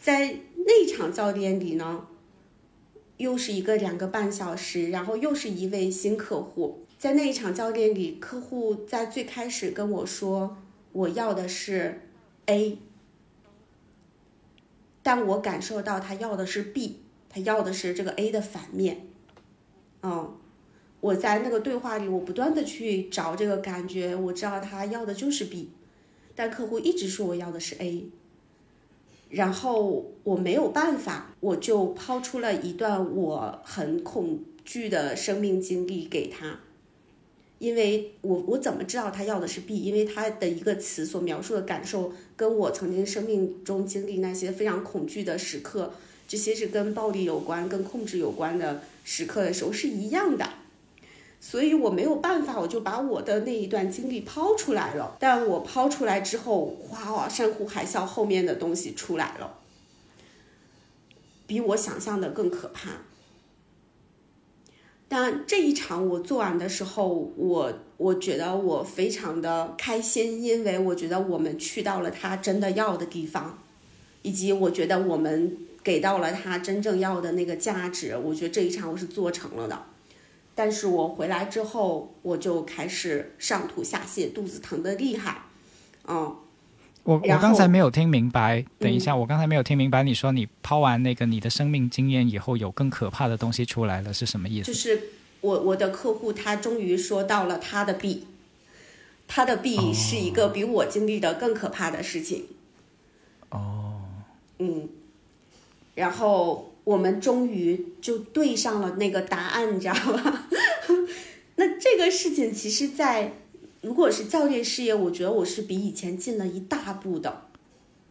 在那场教练里呢，又是一个两个半小时，然后又是一位新客户，在那一场教练里，客户在最开始跟我说。我要的是 A，但我感受到他要的是 B，他要的是这个 A 的反面。嗯，我在那个对话里，我不断的去找这个感觉，我知道他要的就是 B，但客户一直说我要的是 A。然后我没有办法，我就抛出了一段我很恐惧的生命经历给他，因为我我怎么知道他要的是 B？因为他的一个词所描述的感受，跟我曾经生命中经历那些非常恐惧的时刻，这些是跟暴力有关、跟控制有关的时刻的时候是一样的。所以我没有办法，我就把我的那一段经历抛出来了。但我抛出来之后，哗哇，山呼海啸，后面的东西出来了，比我想象的更可怕。但这一场我做完的时候，我我觉得我非常的开心，因为我觉得我们去到了他真的要的地方，以及我觉得我们给到了他真正要的那个价值。我觉得这一场我是做成了的。但是我回来之后，我就开始上吐下泻，肚子疼的厉害，嗯。我我刚才没有听明白，等一下，我刚才没有听明白，你说你抛完那个你的生命经验以后，有更可怕的东西出来了，是什么意思？就是我我的客户他终于说到了他的 B，他的 B 是一个比我经历的更可怕的事情。哦，嗯，然后我们终于就对上了那个答案，你知道吗？那这个事情其实在，如果是教练事业，我觉得我是比以前进了一大步的。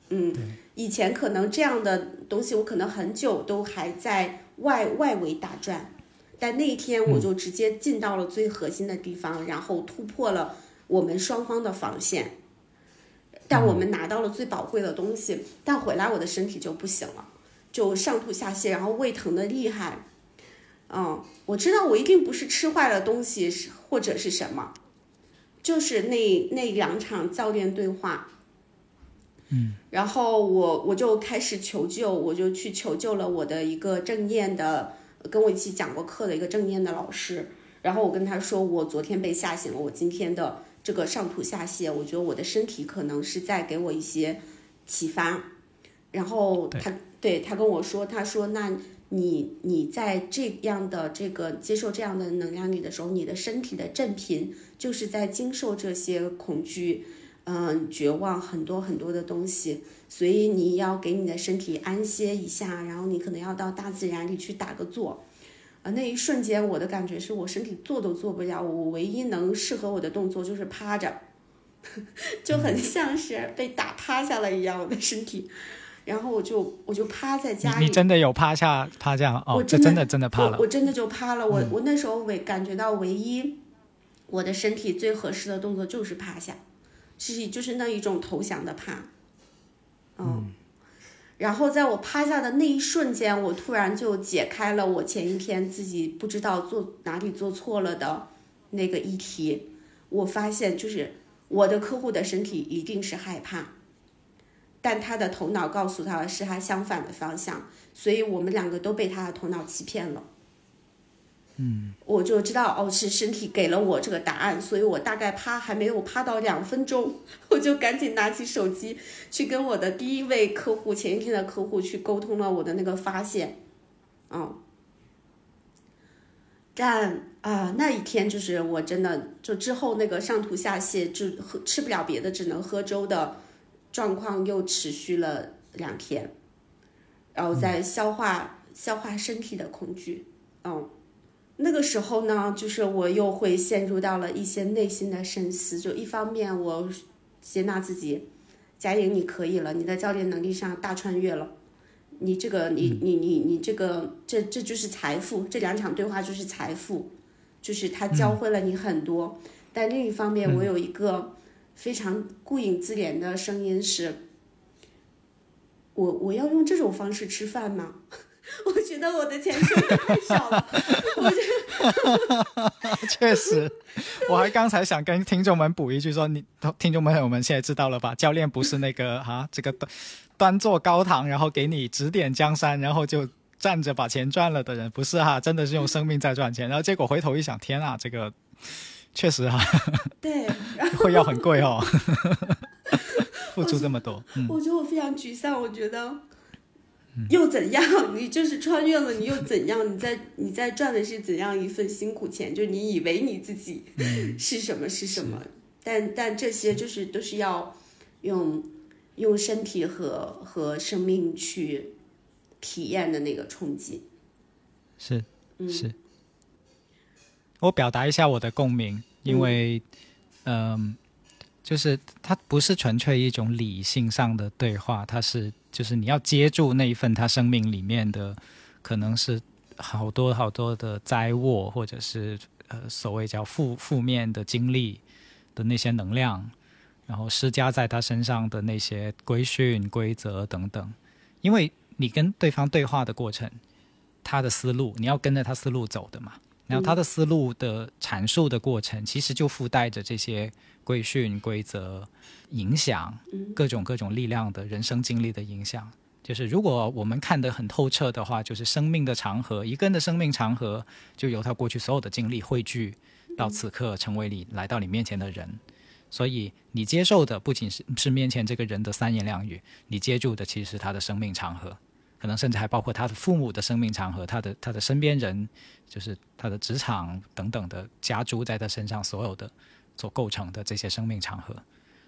嗯，以前可能这样的东西，我可能很久都还在外外围打转，但那一天我就直接进到了最核心的地方，然后突破了我们双方的防线。但我们拿到了最宝贵的东西，但回来我的身体就不行了，就上吐下泻，然后胃疼的厉害。嗯，我知道我一定不是吃坏了东西，是或者是什么，就是那那两场教练对话。嗯，然后我我就开始求救，我就去求救了我的一个正念的，跟我一起讲过课的一个正念的老师。然后我跟他说，我昨天被吓醒了，我今天的这个上吐下泻，我觉得我的身体可能是在给我一些启发。然后他对他跟我说，他说那你你在这样的这个接受这样的能量里的时候，你的身体的振频就是在经受这些恐惧。嗯，绝望很多很多的东西，所以你要给你的身体安歇一下，然后你可能要到大自然里去打个坐。啊，那一瞬间我的感觉是我身体做都做不了，我唯一能适合我的动作就是趴着，就很像是被打趴下了一样，我的身体。然后我就我就趴在家里，你真的有趴下趴这样哦？我真的这真的真的趴了我，我真的就趴了。我、我那时候唯感觉到唯一我的身体最合适的动作就是趴下。是就是那一种投降的趴，嗯，然后在我趴下的那一瞬间，我突然就解开了我前一天自己不知道做哪里做错了的那个议题。我发现，就是我的客户的身体一定是害怕，但他的头脑告诉他的是他相反的方向，所以我们两个都被他的头脑欺骗了。嗯，我就知道哦，是身体给了我这个答案，所以我大概趴还没有趴到两分钟，我就赶紧拿起手机去跟我的第一位客户，前一天的客户去沟通了我的那个发现，嗯，但啊那一天就是我真的就之后那个上吐下泻，就喝吃不了别的，只能喝粥的状况又持续了两天，然后在消化、消化身体的恐惧，嗯。那个时候呢，就是我又会陷入到了一些内心的深思。就一方面，我接纳自己，贾颖，你可以了，你的教练能力上大穿越了，你这个，你你你你这个，这这就是财富。这两场对话就是财富，就是他教会了你很多。但另一方面，我有一个非常顾影自怜的声音是：我我要用这种方式吃饭吗？我觉得我的钱挣的太少了，我觉得 确实，我还刚才想跟听众们补一句说，你听众朋友们现在知道了吧？教练不是那个哈，这个端端坐高堂，然后给你指点江山，然后就站着把钱赚了的人，不是哈，真的是用生命在赚钱。然后结果回头一想，天啊，这个确实哈，对，会要很贵哦，付出这么多，嗯，我觉得我非常沮丧，我觉得。又怎样？你就是穿越了，你又怎样？你在你在赚的是怎样一份辛苦钱？就你以为你自己是什么是什么，但但这些就是都是要用用身体和和生命去体验的那个冲击。是嗯是，我表达一下我的共鸣，因为嗯、就是它不是纯粹一种理性上的对话，它是就是你要接住那一份他生命里面的，可能是好多好多的灾祸，或者是呃所谓叫负负面的经历的那些能量，然后施加在他身上的那些规训、规则等等，因为你跟对方对话的过程。他的思路，你要跟着他思路走的嘛。然后他的思路的阐述的过程，其实就附带着这些规训、规则、影响各种各种力量的人生经历的影响。就是如果我们看得很透彻的话，就是生命的长河，一个人的生命长河，就由他过去所有的经历汇聚到此刻，成为你来到你面前的人。所以你接受的不仅是是面前这个人的三言两语，你接住的其实是他的生命长河。可能甚至还包括他的父母的生命长河，他的他的身边人，就是他的职场等等的家族在他身上所有的所构成的这些生命长河，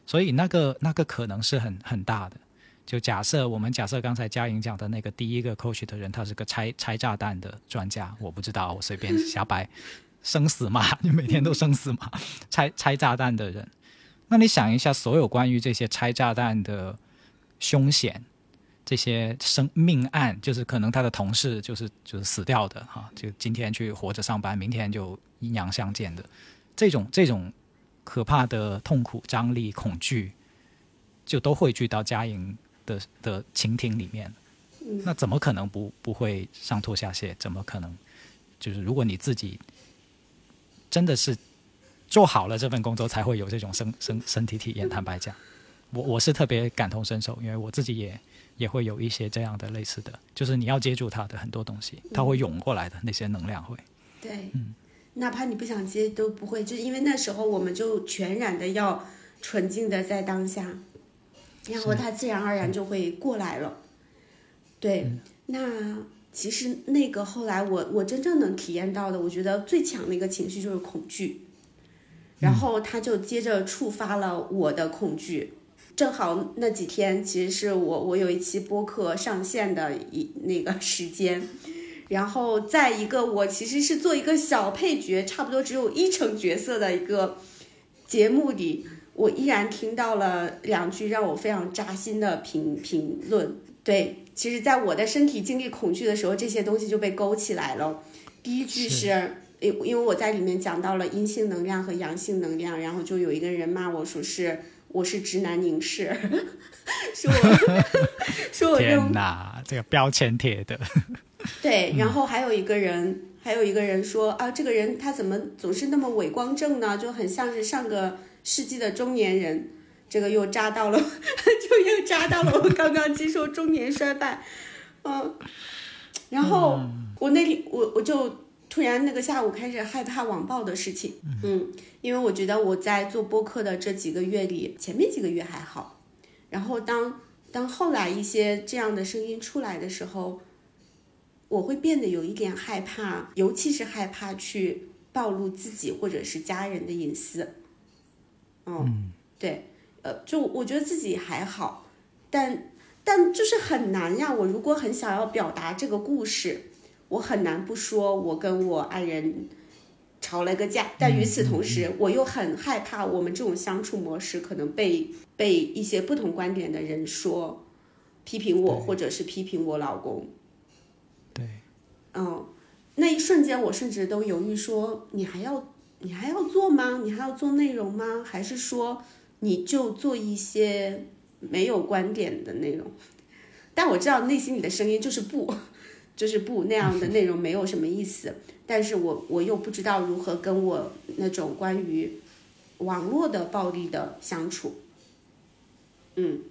所以那个那个可能是很很大的。就假设我们假设刚才嘉颖讲的那个第一个 coach 的人，他是个拆拆炸弹的专家，我不知道，我随便瞎掰，生死嘛，你每天都生死嘛，拆拆炸弹的人，那你想一下，所有关于这些拆炸弹的凶险。这些生命案，就是可能他的同事就是就是死掉的哈，就今天去活着上班，明天就阴阳相见的，这种这种可怕的痛苦、张力、恐惧，就都汇聚到嘉颖的的情庭里面。那怎么可能不不会上吐下泻？怎么可能？就是如果你自己真的是做好了这份工作，才会有这种身身身体体验。坦白讲，我我是特别感同身受，因为我自己也。也会有一些这样的类似的，就是你要接住它的很多东西，它会涌过来的那些能量会。对，哪怕你不想接都不会，就因为那时候我们就全然的要纯净的在当下，然后它自然而然就会过来了。对，那其实那个后来我我真正能体验到的，我觉得最强的一个情绪就是恐惧，然后他就接着触发了我的恐惧。正好那几天，其实是我我有一期播客上线的一那个时间，然后在一个我其实是做一个小配角，差不多只有一成角色的一个节目里，我依然听到了两句让我非常扎心的评评论。对，其实，在我的身体经历恐惧的时候，这些东西就被勾起来了。第一句是，因因为我在里面讲到了阴性能量和阳性能量，然后就有一个人骂我说是。我是直男凝视，说我说我天哪，这个标签贴的。对，然后还有一个人，还有一个人说啊，这个人他怎么总是那么伟光正呢？就很像是上个世纪的中年人。这个又扎到了，就又扎到了我刚刚接受中年衰败。嗯，然后我那里我我就。突然，那个下午开始害怕网暴的事情，嗯，因为我觉得我在做播客的这几个月里，前面几个月还好，然后当当后来一些这样的声音出来的时候，我会变得有一点害怕，尤其是害怕去暴露自己或者是家人的隐私。嗯，对，呃，就我觉得自己还好，但但就是很难呀。我如果很想要表达这个故事。我很难不说，我跟我爱人吵了个架，但与此同时，我又很害怕我们这种相处模式可能被被一些不同观点的人说批评我，或者是批评我老公。对，嗯，那一瞬间，我甚至都犹豫说：你还要你还要做吗？你还要做内容吗？还是说你就做一些没有观点的内容？但我知道内心里的声音就是不。就是不那样的内容没有什么意思，但是我我又不知道如何跟我那种关于网络的暴力的相处，嗯，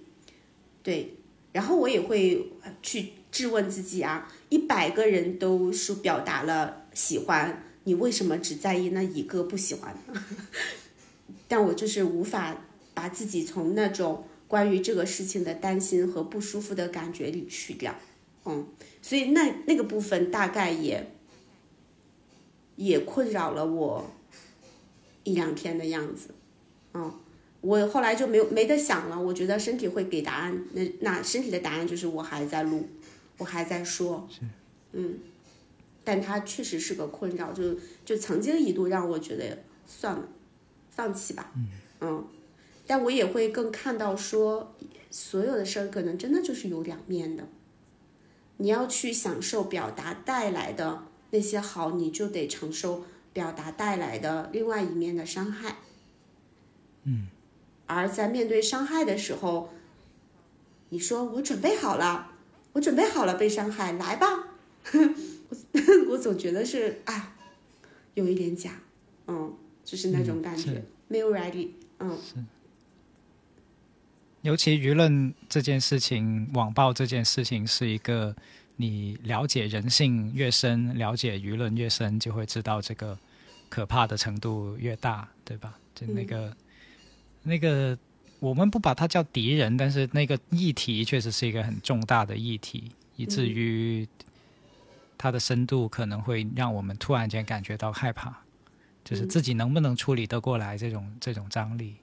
对，然后我也会去质问自己啊，一百个人都是表达了喜欢，你为什么只在意那一个不喜欢？但我就是无法把自己从那种关于这个事情的担心和不舒服的感觉里去掉，嗯。所以那那个部分大概也也困扰了我一两天的样子，嗯，我后来就没有没得想了，我觉得身体会给答案，那那身体的答案就是我还在录，我还在说，嗯，但它确实是个困扰，就就曾经一度让我觉得算了，放弃吧，嗯，但我也会更看到说，所有的事儿可能真的就是有两面的，你要去享受表达带来的那些好，你就得承受表达带来的另外一面的伤害。嗯。而在面对伤害的时候，你说我准备好了，我准备好了被伤害，来吧。我 我总觉得是啊，有一点假，嗯，就是那种感觉，是。没有 ready，嗯，尤其舆论这件事情，网暴这件事情是一个你了解人性越深，了解舆论越深，就会知道这个可怕的程度越大，对吧？就那个、那个，我们不把它叫敌人，但是那个议题确实是一个很重大的议题，以至于它的深度可能会让我们突然间感觉到害怕，就是自己能不能处理得过来这种这种张力。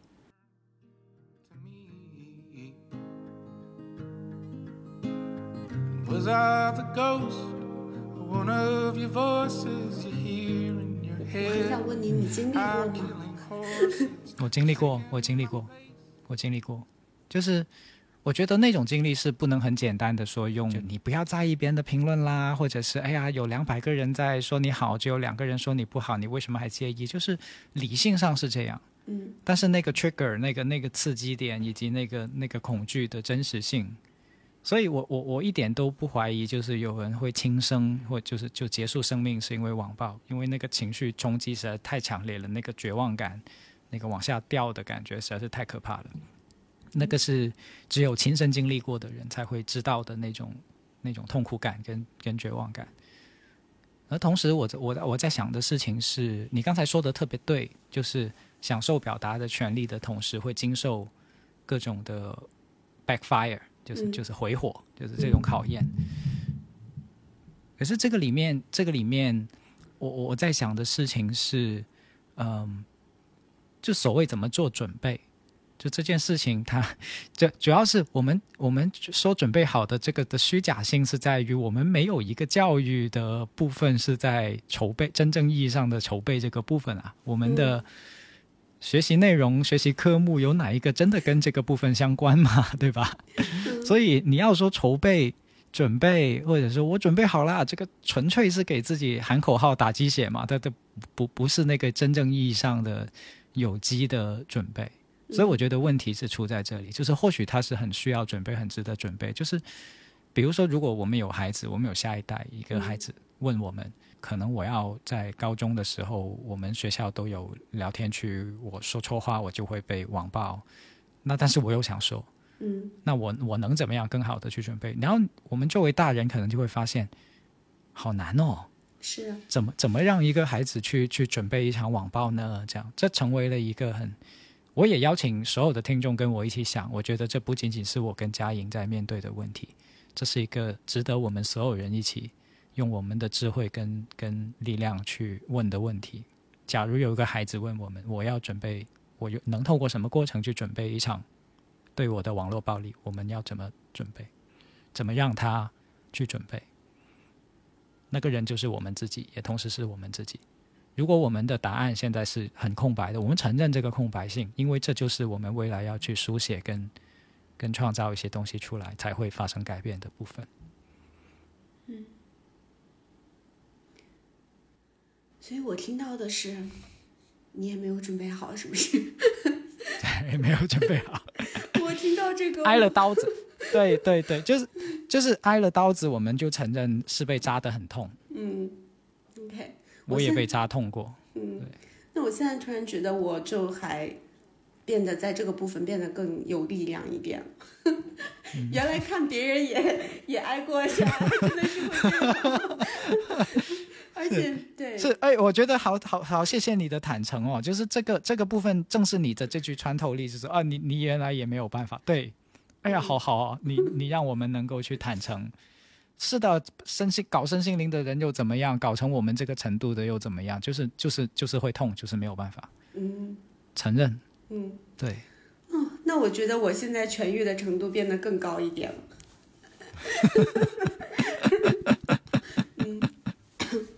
Was I the ghost of one of your voices you hear in your 我很 head? 想问你，你经历过吗？我经历过，我经历过，我经历过，就是我觉得那种经历是不能很简单的说用你不要在意别人的评论啦，或者是哎呀有两百个人在说你好，只有两个人说你不好，你为什么还介意？就是理性上是这样，嗯但是那个 trigger 那个那个刺激点以及那个那个恐惧的真实性，所以我我我一点都不怀疑，就是有人会轻生或就是就结束生命是因为网暴，因为那个情绪冲击实在太强烈了，那个绝望感，那个往下掉的感觉实在是太可怕了。那个是只有亲身经历过的人才会知道的那种那种痛苦感跟跟绝望感。而同时我，在我我在想的事情是，你刚才说的特别对，就是享受表达的权利的同时，会经受各种的 backfire，就是嗯就是回火，就是这种考验。可是这个里面，这个里面，我我我在想的事情是，嗯，就所谓怎么做准备，就这件事情它，这主要是我们我们说准备好的这个的虚假性是在于我们没有一个教育的部分是在筹备真正意义上的筹备这个部分啊，我们的。学习内容、学习科目有哪一个真的跟这个部分相关嘛？对吧？所以你要说筹备、准备，或者说我准备好了，这个纯粹是给自己喊口号、打鸡血嘛？它的不不是那个真正意义上的有机的准备。所以我觉得问题是出在这里，就是或许他是很需要准备、很值得准备。就是比如说，如果我们有孩子，我们有下一代，一个孩子问我们，可能我要在高中的时候，我们学校都有聊天区，我说错话我就会被网暴。那但是我又想说，嗯那我我能怎么样更好的去准备？然后我们作为大人，可能就会发现，好难哦，是啊怎么怎么让一个孩子去去准备一场网暴呢？这样，这成为了一个很，我也邀请所有的听众跟我一起想，我觉得这不仅仅是我跟嘉莹在面对的问题，这是一个值得我们所有人一起用我们的智慧跟跟力量去问的问题。假如有一个孩子问我们，我要准备，我能透过什么过程去准备一场对我的网络暴力？我们要怎么准备？怎么让他去准备？那个人就是我们自己，也同时是我们自己。如果我们的答案现在是很空白的，我们承认这个空白性，因为这就是我们未来要去书写跟跟创造一些东西出来，才会发生改变的部分。所以我听到的是，你也没有准备好，是不是？也没有准备好，我听到这个挨了刀子。对对对，就是就是挨了刀子，我们就承认是被扎得很痛。嗯，OK，我也被扎痛过。嗯，那我现在突然觉得，我就还变得在这个部分变得更有力量一点。原来看别人也也挨过杀，真的是会这样。而且对，是，哎，我觉得好好好，谢谢你的坦诚哦。就是这个这个部分，正是你的这句穿透力，就是啊，你你原来也没有办法。对，哎呀，好好哦，你你让我们能够去坦诚。是的，身心搞身心灵的人又怎么样？搞成我们这个程度的又怎么样？就是就是就是会痛，就是没有办法嗯承认。嗯，对，那我觉得我现在痊愈的程度变得更高一点了。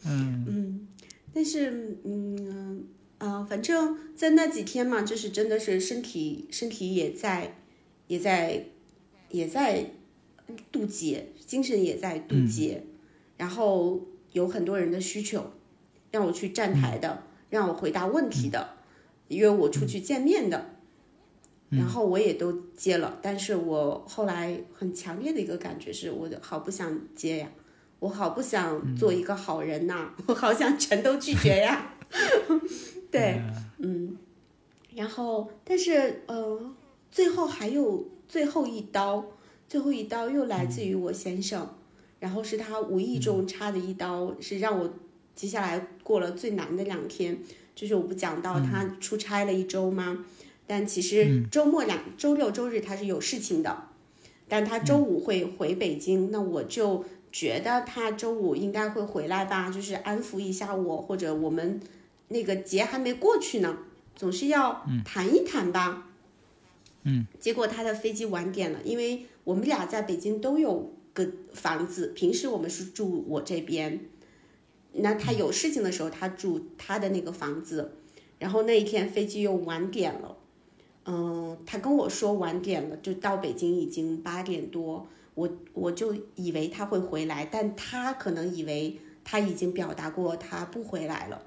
嗯。嗯，但是嗯呃，反正在那几天嘛，就是真的是身体身体也在也在也在渡劫，精神也在渡劫，然后有很多人的需求让我去站台的，让我回答问题的，约我出去见面的。然后我也都接了，但是我后来很强烈的一个感觉是，我好不想接呀，我好不想做一个好人呐，我好想全都拒绝呀。对，嗯，然后但是呃，最后还有最后一刀，最后一刀又来自于我先生，然后是他无意中插的一刀，是让我接下来过了最难的两天，就是我不讲到他出差了一周吗？但其实周末两周六周日他是有事情的，但他周五会回北京，那我就觉得他周五应该会回来吧，就是安抚一下我，或者我们那个节还没过去呢，总是要谈一谈吧。嗯，结果他的飞机晚点了，因为我们俩在北京都有个房子，平时我们是住我这边，那他有事情的时候他住他的那个房子，然后那一天飞机又晚点了。嗯，他跟我说晚点了，就到北京已经八点多，我我就以为他会回来，但他可能以为他已经表达过他不回来了，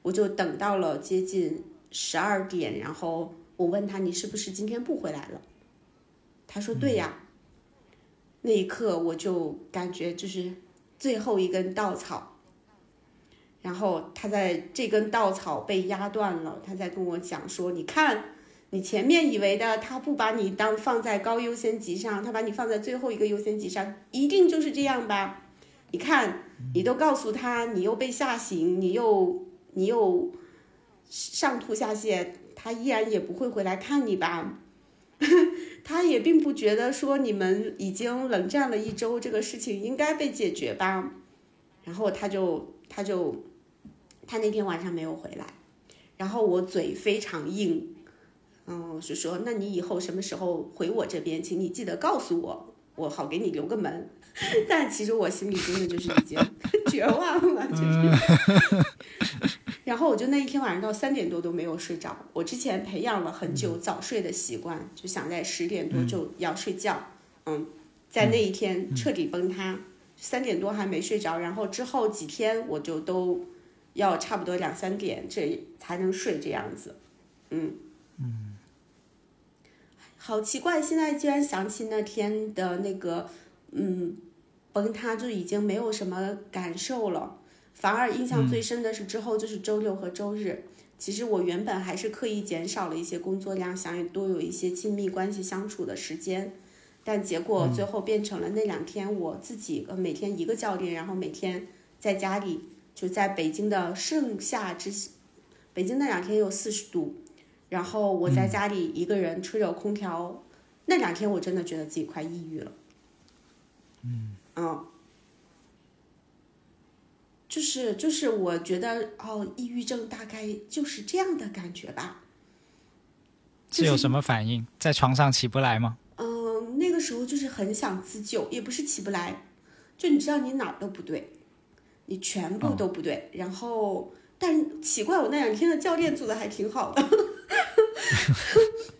我就等到了接近十二点，然后我问他你是不是今天不回来了？他说对呀。那一刻我就感觉就是最后一根稻草，然后他在这根稻草被压断了，他在跟我讲说，你看。你前面以为的，他不把你当放在高优先级上，他把你放在最后一个优先级上，一定就是这样吧？你看，你都告诉他，你又被吓醒，你又你又上吐下泻，他依然也不会回来看你吧？他也并不觉得说你们已经冷战了一周，这个事情应该被解决吧？然后他就他就他那天晚上没有回来，然后我嘴非常硬。嗯，是说，那你以后什么时候回我这边，请你记得告诉我，我好给你留个门。但其实我心里真的就是已经 绝望了，就是。然后我就那一天晚上到三点多都没有睡着。我之前培养了很久早睡的习惯，就想在十点多就要睡觉。嗯，在那一天彻底崩塌，三点多还没睡着。然后之后几天我就都要差不多两三点这才能睡这样子。嗯嗯。好奇怪，现在居然想起那天的那个，嗯，崩塌就已经没有什么感受了，反而印象最深的是之后就是周六和周日。其实我原本还是刻意减少了一些工作量，想多有一些亲密关系相处的时间，但结果最后变成了那两天我自己呃每天一个教练，然后每天在家里就在北京的盛夏之，北京那两天有四十度。然后我在家里一个人吹着空调，那两天我真的觉得自己快抑郁了。嗯，嗯，就是就是我觉得哦，抑郁症大概就是这样的感觉吧。是有什么反应？在床上起不来吗？嗯，那个时候就是很想自救，也不是起不来，就你知道你哪儿都不对，你全部都不对。然后，但奇怪，我那两天的教练做的还挺好的。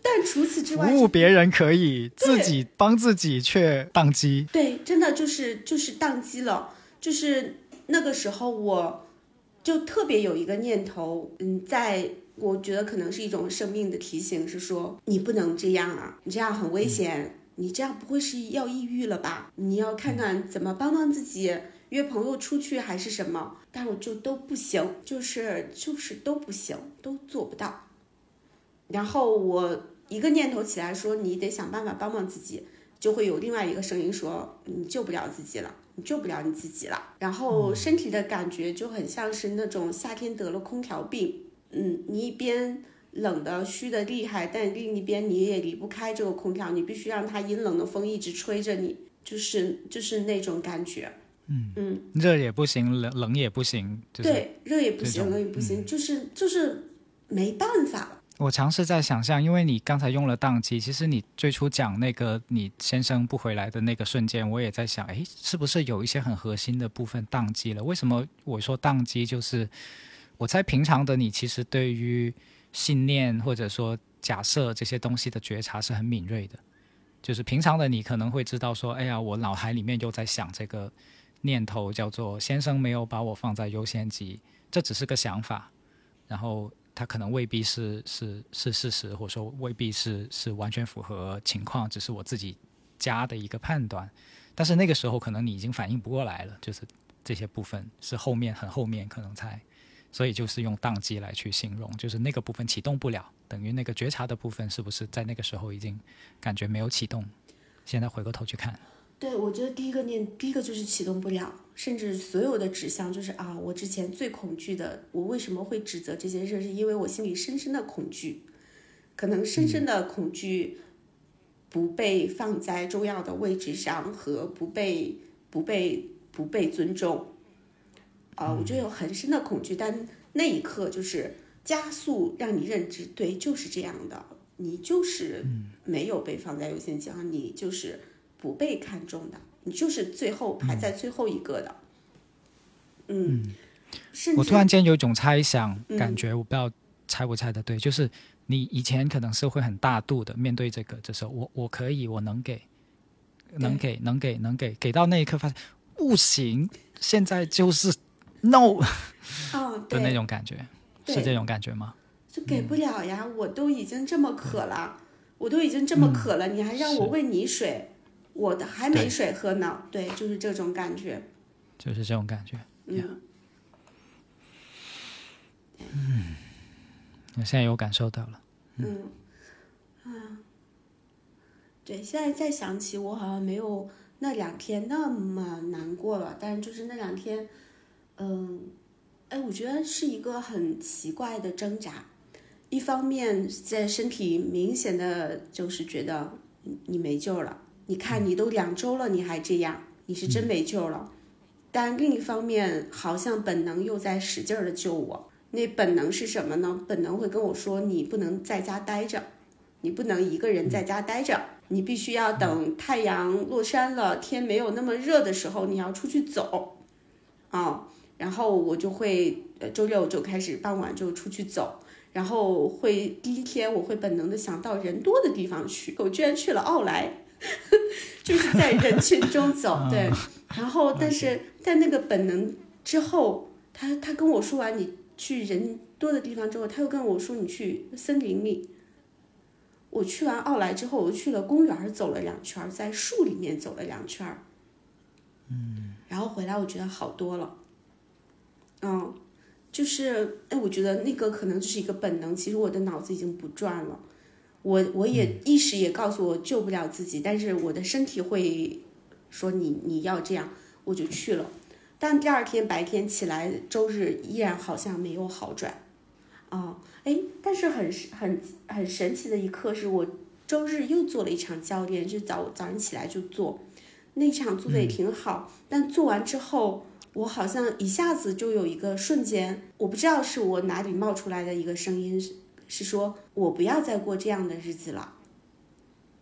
但除此之外，服务别人可以，自己帮自己却宕机。对，真的就是就是宕机了。就是那个时候，我就特别有一个念头，嗯，在我觉得可能是一种生命的提醒，是说你不能这样啊，你这样很危险，你这样不会是要抑郁了吧？你要看看怎么帮帮自己，约朋友出去还是什么？但我就都不行，就是就是都不行，都做不到。然后我一个念头起来说，你得想办法帮帮自己，就会有另外一个声音说，你救不了自己了，你救不了你自己了。然后身体的感觉就很像是那种夏天得了空调病，嗯，你一边冷的虚的厉害，但另一边你也离不开这个空调，你必须让它阴冷的风一直吹着你，就是就是那种感觉，嗯嗯，热也不行，冷冷也不行，对，热也不行，冷也不行，就是就是没办法。我尝试在想象，因为你刚才用了宕机，其实你最初讲那个你先生不回来的那个瞬间，我也在想，诶，是不是有一些很核心的部分宕机了？为什么我说宕机？就是我猜平常的你其实对于信念或者说假设这些东西的觉察是很敏锐的，就是平常的你可能会知道说，哎呀，我脑海里面又在想这个念头，叫做先生没有把我放在优先级，这只是个想法，然后。它可能未必是是是事实，或者说未必是是完全符合情况，只是我自己加的一个判断。但是那个时候可能你已经反应不过来了，就是这些部分是后面很后面可能才，所以就是用宕机来去形容，就是那个部分启动不了，等于那个觉察的部分是不是在那个时候已经感觉没有启动？现在回过头去看。对，我觉得第一个念，第一个就是启动不了，甚至所有的指向就是啊，我之前最恐惧的，我为什么会指责这件事，是因为我心里深深的恐惧，可能深深的恐惧不被放在重要的位置上和不被不被不被尊重，啊，我觉得有很深的恐惧，但那一刻就是加速让你认知，对，就是这样的，你就是没有被放在优先级上，你就是。不被看重的，你就是最后排在最后一个的。嗯，我突然间有一种猜想感觉，我不知道猜不猜的对，就是你以前可能是会很大度的面对这个，这时候我我可以，我能给，能给，能给，能给，给到那一刻发现不行，现在就是 no，的那种感觉，是这种感觉吗？就给不了呀，我都已经这么渴了，我都已经这么渴了，你还让我喂你水。我的还没水喝呢，对，就是这种感觉，就是这种感觉，嗯，嗯，我现在有感受到了，嗯，啊，对，现在再想起，我好像没有那两天那么难过了，但是就是那两天，嗯，哎，我觉得是一个很奇怪的挣扎，一方面在身体明显的就是觉得你没救了。你看，你都两周了，你还这样，你是真没救了。但另一方面，好像本能又在使劲的救我。那本能是什么呢？本能会跟我说，你不能在家待着，你不能一个人在家待着，你必须要等太阳落山了，天没有那么热的时候，你要出去走。啊，然后我就会，呃，周六就开始傍晚就出去走，然后会第一天我会本能的想到人多的地方去，我居然去了奥莱。就是在人群中走，对，然后但是在那个本能之后，他他跟我说完你去人多的地方之后，他又跟我说你去森林里。我去完奥莱之后，我又去了公园走了两圈，在树里面走了两圈，嗯，然后回来我觉得好多了，嗯，就是哎，我觉得那个可能就是一个本能，其实我的脑子已经不转了。我我也意识也告诉我救不了自己，但是我的身体会说你你要这样，我就去了。但第二天白天起来，周日依然好像没有好转，啊，哎，但是很很很神奇的一刻是我周日又做了一场教练，就早早上起来就做，那场做的也挺好，但做完之后，我好像一下子就有一个瞬间，我不知道是我哪里冒出来的一个声音。是说，我不要再过这样的日子了，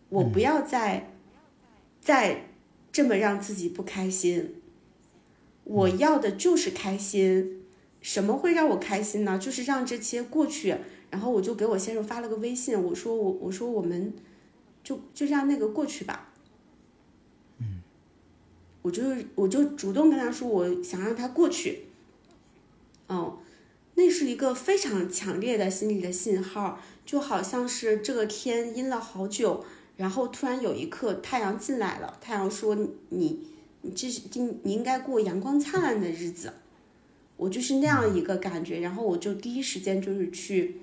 我不要再再这么让自己不开心。我要的就是开心，什么会让我开心呢？就是让这些过去。然后我就给我先生发了个微信，我说我我说我们就就让那个过去吧。嗯，我就我就主动跟他说，我想让他过去。哦。那是一个非常强烈的心理的信号，就好像是这个天阴了好久，然后突然有一刻太阳进来了，太阳说你你这是今你应该过阳光灿烂的日子，我就是那样一个感觉，然后我就第一时间就是去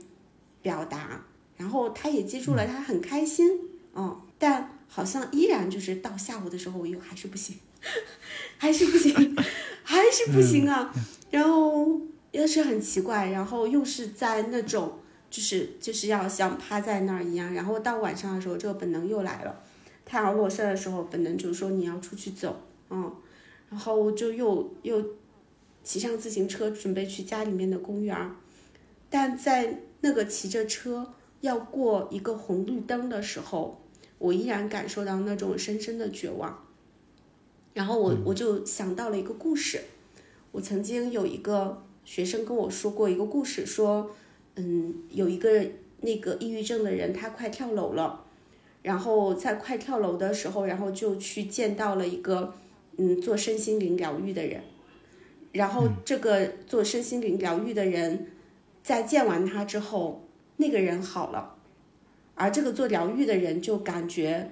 表达，然后他也接住了，他很开心，嗯，但好像依然就是到下午的时候，我又还是不行，还是不行，还是不行啊，然后。又是很奇怪，然后又是在那种，就是就是要像趴在那儿一样，然后到晚上的时候，这个本能又来了。太阳落山的时候，本能就说你要出去走，嗯，然后就又又骑上自行车准备去家里面的公园，但在那个骑着车要过一个红绿灯的时候，我依然感受到那种深深的绝望。然后我我就想到了一个故事，我曾经有一个学生跟我说过一个故事，说，嗯，有一个那个抑郁症的人，他快跳楼了，然后在快跳楼的时候，然后就去见到了一个嗯做身心灵疗愈的人，然后这个做身心灵疗愈的人，在见完他之后，那个人好了，而这个做疗愈的人就感觉。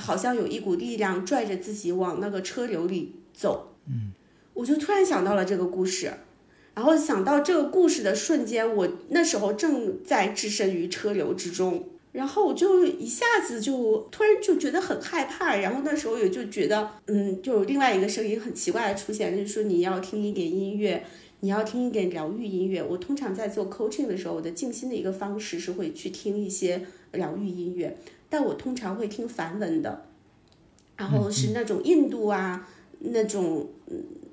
好像有一股力量拽着自己往那个车流里走，嗯，我就突然想到了这个故事，然后想到这个故事的瞬间，我那时候正在置身于车流之中，然后我就一下子就突然就觉得很害怕，然后那时候也就觉得，嗯，就有另外一个声音很奇怪的出现，就是说你要听一点音乐，你要听一点疗愈音乐。我通常在做 coaching 的时候，我的静心的一个方式是会去听一些疗愈音乐。但我通常会听梵文的，然后是那种印度啊那种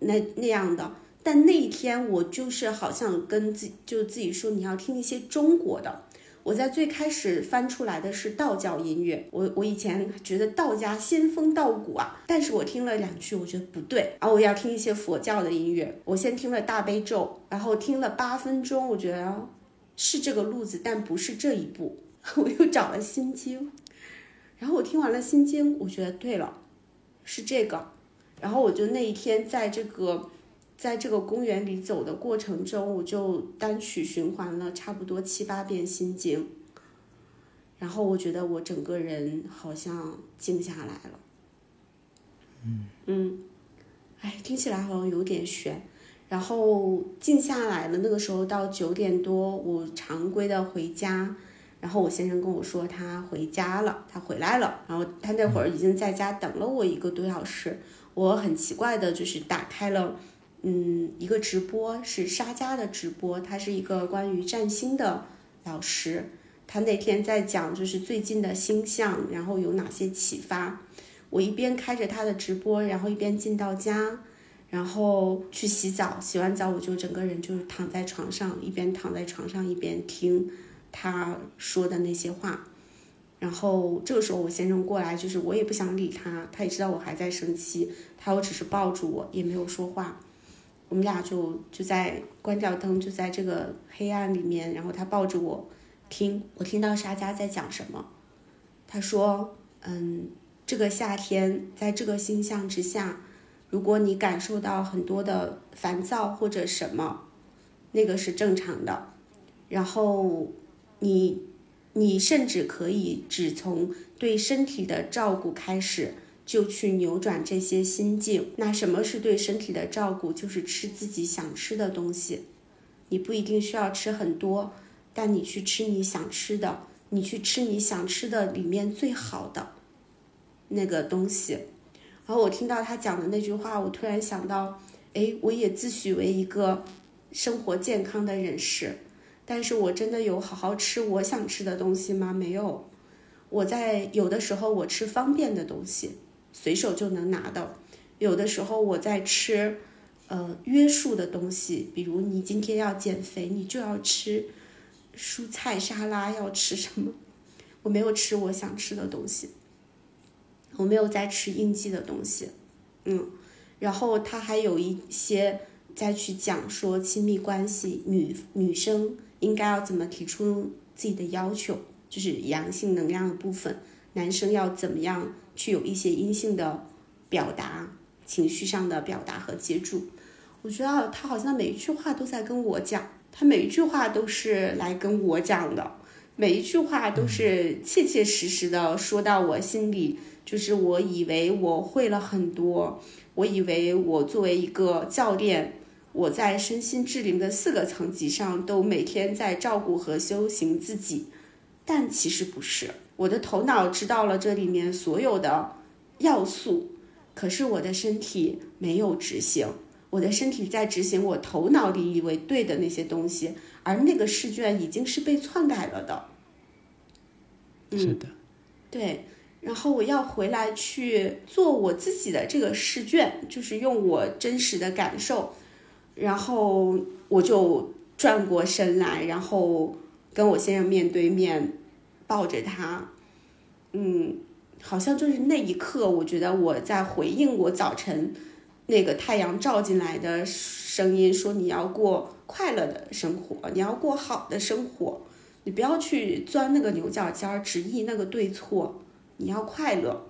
那那样的。但那一天我就是好像跟自就自己说你要听一些中国的。我在最开始翻出来的是道教音乐，我我以前觉得道家仙风道骨啊，但是我听了两句我觉得不对，然后我要听一些佛教的音乐。我先听了大悲咒，然后听了八分钟，我觉得是这个路子，但不是这一步。我又找了心经。然后我听完了《心经》，我觉得对了，是这个。然后我就那一天在这个，在这个公园里走的过程中，我就单曲循环了差不多七八遍《心经》。然后我觉得我整个人好像静下来了。嗯嗯，哎，听起来好像有点悬。然后静下来了，那个时候到九点多，我常规的回家。然后我先生跟我说他回家了，他回来了。然后他那会儿已经在家等了我一个多小时。我很奇怪的就是打开了，嗯，一个直播是沙家的直播，他是一个关于占星的老师。他那天在讲就是最近的星象，然后有哪些启发。我一边开着他的直播，然后一边进到家，然后去洗澡。洗完澡我就整个人就是躺在床上，一边躺在床上一边听。他说的那些话，然后这个时候我先生过来，就是我也不想理他，他也知道我还在生气，他又只是抱住我，也没有说话，我们俩就就在关掉灯，就在这个黑暗里面，然后他抱着我听，我听到沙家在讲什么，他说，嗯，这个夏天在这个星象之下，如果你感受到很多的烦躁或者什么，那个是正常的，然后。你，你甚至可以只从对身体的照顾开始，就去扭转这些心境。那什么是对身体的照顾？就是吃自己想吃的东西。你不一定需要吃很多，但你去吃你想吃的，你去吃你想吃的里面最好的那个东西。然后我听到他讲的那句话，我突然想到，哎，我也自诩为一个生活健康的人士。但是我真的有好好吃我想吃的东西吗？没有，我在有的时候我吃方便的东西，随手就能拿到；有的时候我在吃，呃，约束的东西，比如你今天要减肥，你就要吃蔬菜沙拉，要吃什么？我没有吃我想吃的东西，我没有在吃应激的东西，嗯，然后他还有一些再去讲说亲密关系，女女生。应该要怎么提出自己的要求？就是阳性能量的部分，男生要怎么样去有一些阴性的表达，情绪上的表达和接住。我觉得他好像每一句话都在跟我讲，他每一句话都是来跟我讲的，每一句话都是切切实实的说到我心里。就是我以为我会了很多，我以为我作为一个教练。我在身心智灵的四个层级上都每天在照顾和修行自己，但其实不是。我的头脑知道了这里面所有的要素，可是我的身体没有执行。我的身体在执行我头脑里以为对的那些东西，而那个试卷已经是被篡改了的。是的，对。然后我要回来去做我自己的这个试卷，就是用我真实的感受。然后我就转过身来，然后跟我先生面对面抱着他，嗯，好像就是那一刻，我觉得我在回应我早晨那个太阳照进来的声音，说你要过快乐的生活，你要过好的生活，你不要去钻那个牛角尖儿，执意那个对错，你要快乐。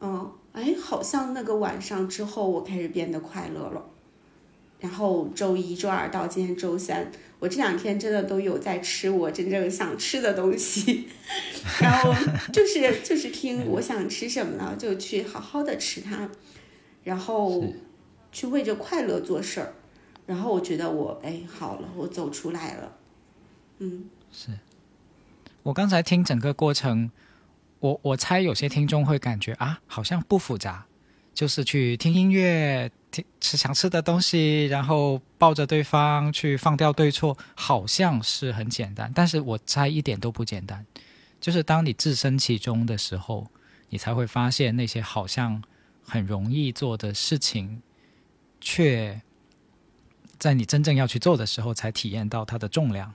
嗯，哎，好像那个晚上之后，我开始变得快乐了。然后周一、周二到今天周三，我这两天真的都有在吃我真正想吃的东西，然后就是就是听我想吃什么呢，就去好好的吃它，然后去为着快乐做事儿，然后我觉得我哎好了，我走出来了，嗯。是。我刚才听整个过程，我我猜有些听众会感觉啊，好像不复杂，就是去听音乐，听吃想吃的东西，然后抱着对方去放掉对错，好像是很简单。但是我猜一点都不简单，就是当你置身其中的时候，你才会发现那些好像很容易做的事情，却在你真正要去做的时候，才体验到它的重量。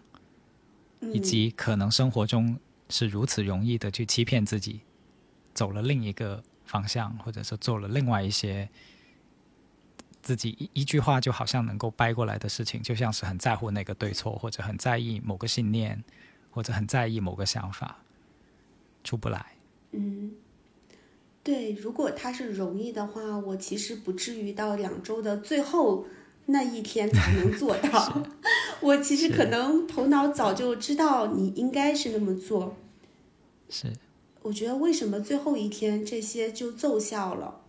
嗯，以及可能生活中是如此容易的去欺骗自己，走了另一个方向，或者说做了另外一些自己一一句话就好像能够掰过来的事情，就像是很在乎那个对错，或者很在意某个信念，或者很在意某个想法，出不来。嗯，对，如果它是容易的话，我其实不至于到两周的最后那一天才能做到。我其实可能头脑早就知道你应该是那么做。是，我觉得为什么最后一天这些就奏效了？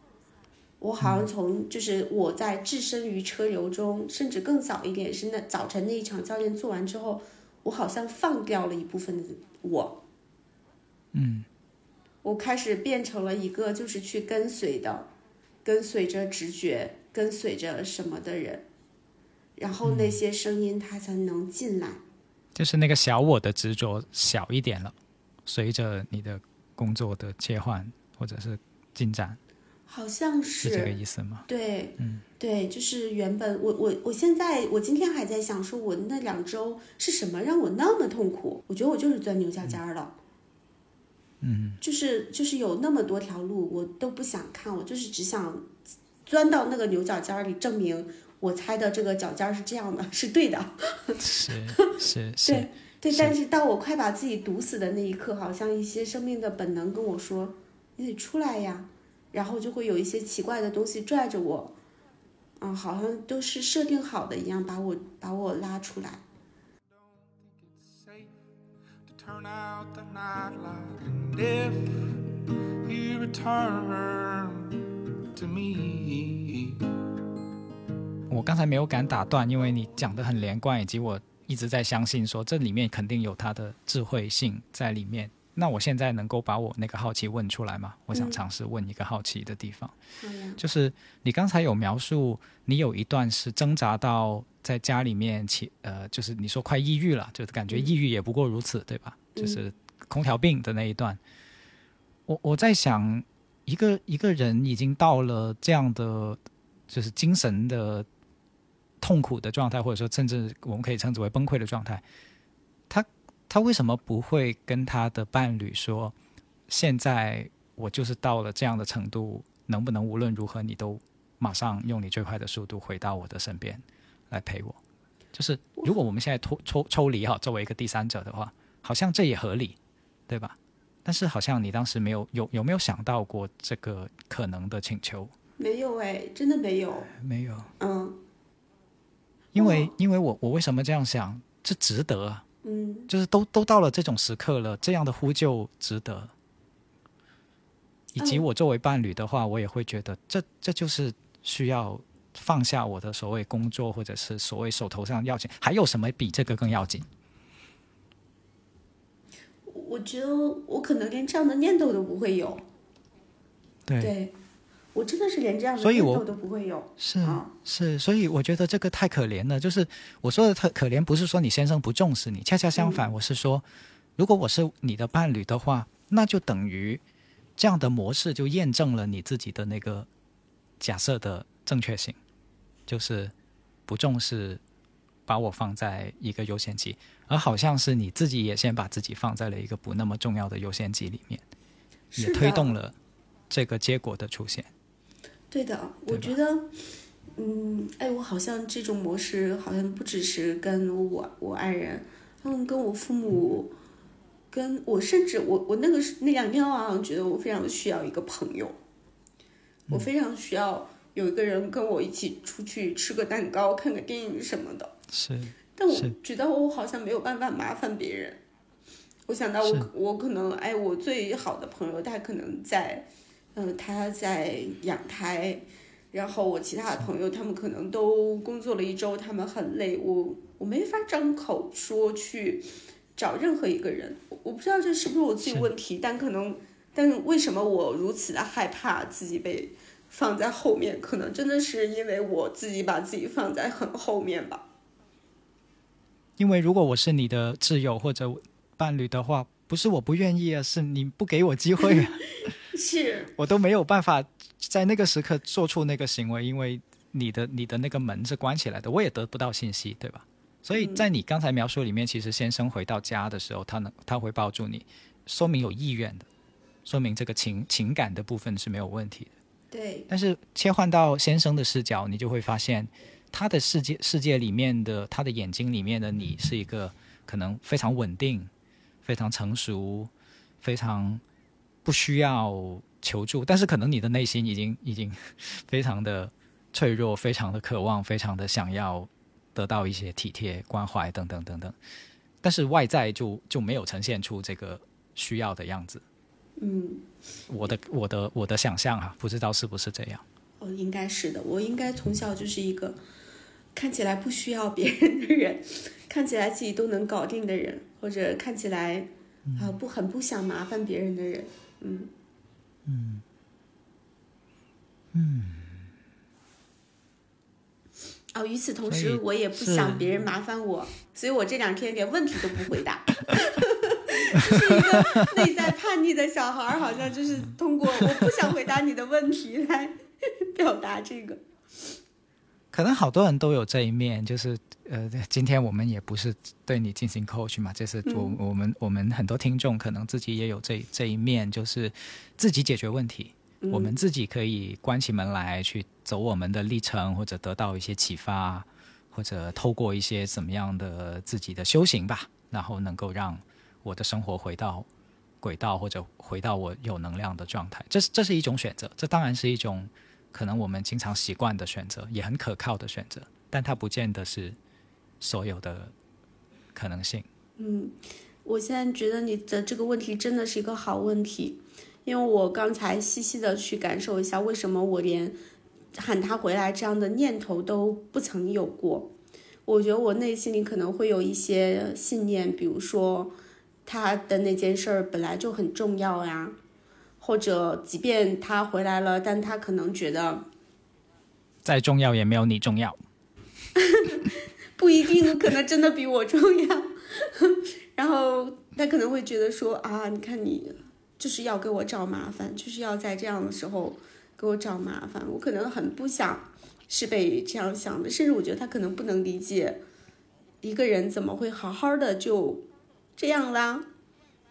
我好像从就是我在置身于车流中，甚至更早一点是那早晨那一场教练做完之后，我好像放掉了一部分的我。嗯，我开始变成了一个就是去跟随的，跟随着直觉，跟随着什么的人，然后那些声音它才能进来。就是那个小我的执着小一点了，随着你的工作的切换或者是进展，好像是这个意思吗？对，嗯，对，就是原本我我我现在我今天还在想，说我那两周是什么让我那么痛苦？我觉得我就是钻牛角尖儿了。嗯，就是就是有那么多条路，我都不想看，我就是只想钻到那个牛角尖儿里，证明我猜的这个角尖儿是这样的，是对的。是是 是，对对，但是当我快把自己堵死的那一刻，好像一些生命的本能跟我说：“你得出来呀。”然后就会有一些奇怪的东西拽着我，嗯，好像都是设定好的一样，把我把我拉出来。turn out the nightlight. And if you return to me, 我刚才没有敢打断，因为你讲的很连贯，以及我一直在相信说这里面肯定有它的智慧性在里面。那我现在能够把我那个好奇问出来吗？我想嗯尝试问一个好奇的地方，就是你刚才有描述，你有一段是挣扎到在家里面起，呃，就是你说快抑郁了，就是感觉抑郁也不过如此，对吧？嗯就是空调病的那一段。我我在想，一个一个人已经到了这样的，就是精神的痛苦的状态，或者说甚至我们可以称之为崩溃的状态，他他为什么不会跟他的伴侣说，现在我就是到了这样的程度，能不能无论如何你都马上用你最快的速度回到我的身边来陪我？就是如果我们现在抽抽抽离哈，作为一个第三者的话，好像这也合理，对吧？但是好像你当时没有有有没有想到过这个可能的请求？没有哎，真的没有。没有，嗯因为哦因为我我为什么这样想？这值得啊！嗯，就是都都到了这种时刻了，这样的呼救值得。以及嗯我作为伴侣的话，我也会觉得这这就是需要放下我的所谓工作，或者是所谓手头上要紧，还有什么比这个更要紧？我觉得我可能连这样的念头都不会有。对，对，我真的是连这样的所以我念头都不会有。是啊是，所以我觉得这个太可怜了。就是我说的特可怜，不是说你先生不重视你，恰恰相反，我是说，如果我是你的伴侣的话，那就等于这样的模式就验证了你自己的那个假设的正确性，就是不重视把我放在一个优先级，而好像是你自己也先把自己放在了一个不那么重要的优先级里面，也推动了这个结果的出现。对的，我觉得，嗯，哎，我好像这种模式好像不只是跟我我爱人，嗯，跟我父母，跟我甚至我我那个时那两天我好像觉得我非常需要一个朋友，我非常需要有一个人跟我一起出去吃个蛋糕、看个电影什么的。是，但我觉得我好像没有办法麻烦别人。我想到我我可能哎，我最好的朋友他可能在，嗯、他在养胎，然后我其他的朋友他们可能都工作了一周，他们很累，我我没法张口说去找任何一个人。我我不知道这是不是我自己问题，但可能，但是为什么我如此的害怕自己被放在后面？可能真的是因为我自己把自己放在很后面吧。因为如果我是你的挚友或者伴侣的话，不是我不愿意啊，是你不给我机会啊，我都没有办法在那个时刻做出那个行为，因为你的你的那个门是关起来的，我也得不到信息，对吧？所以在你刚才描述里面，其实先生回到家的时候，他能他会抱住你，说明有意愿的，说明这个情情感的部分是没有问题的。对，但是切换到先生的视角，你就会发现，他的世界世界里面的他的眼睛里面的你是一个可能非常稳定、非常成熟、非常不需要求助，但是可能你的内心已经 已经非常的脆弱、非常的渴望、非常的想要得到一些体贴、关怀等等等等，但是外在就就没有呈现出这个需要的样子。嗯。我的我的我的想象啊，不知道是不是这样。哦，应该是的。我应该从小就是一个看起来不需要别人的人，看起来自己都能搞定的人，或者看起来啊、不很不想麻烦别人的人。嗯嗯哦，与此同时，我也不想别人麻烦我，所以我这两天连问题都不回答。是一个内在叛逆的小孩儿，好像就是通过我不想回答你的问题来表达这个。可能好多人都有这一面，就是呃，今天我们也不是对你进行 coach 嘛，这是我、我们我们很多听众可能自己也有这这一面，就是自己解决问题，我们自己可以关起门来去走我们的历程，或者得到一些启发，或者透过一些怎么样的自己的修行吧，然后能够让我的生活回到轨道，或者回到我有能量的状态。这是这是一种选择，这当然是一种可能我们经常习惯的选择，也很可靠的选择，但它不见得是所有的可能性。嗯，我现在觉得你的这个问题真的是一个好问题，因为我刚才细细的去感受一下，为什么我连喊他回来这样的念头都不曾有过。我觉得我内心里可能会有一些信念，比如说他的那件事儿本来就很重要呀，或者即便他回来了，但他可能觉得再重要也没有你重要。不一定，可能真的比我重要。然后他可能会觉得说啊，你看你就是要给我找麻烦，就是要在这样的时候给我找麻烦。我可能很不想是被这样想的，甚至我觉得他可能不能理解一个人怎么会好好的就这样啦。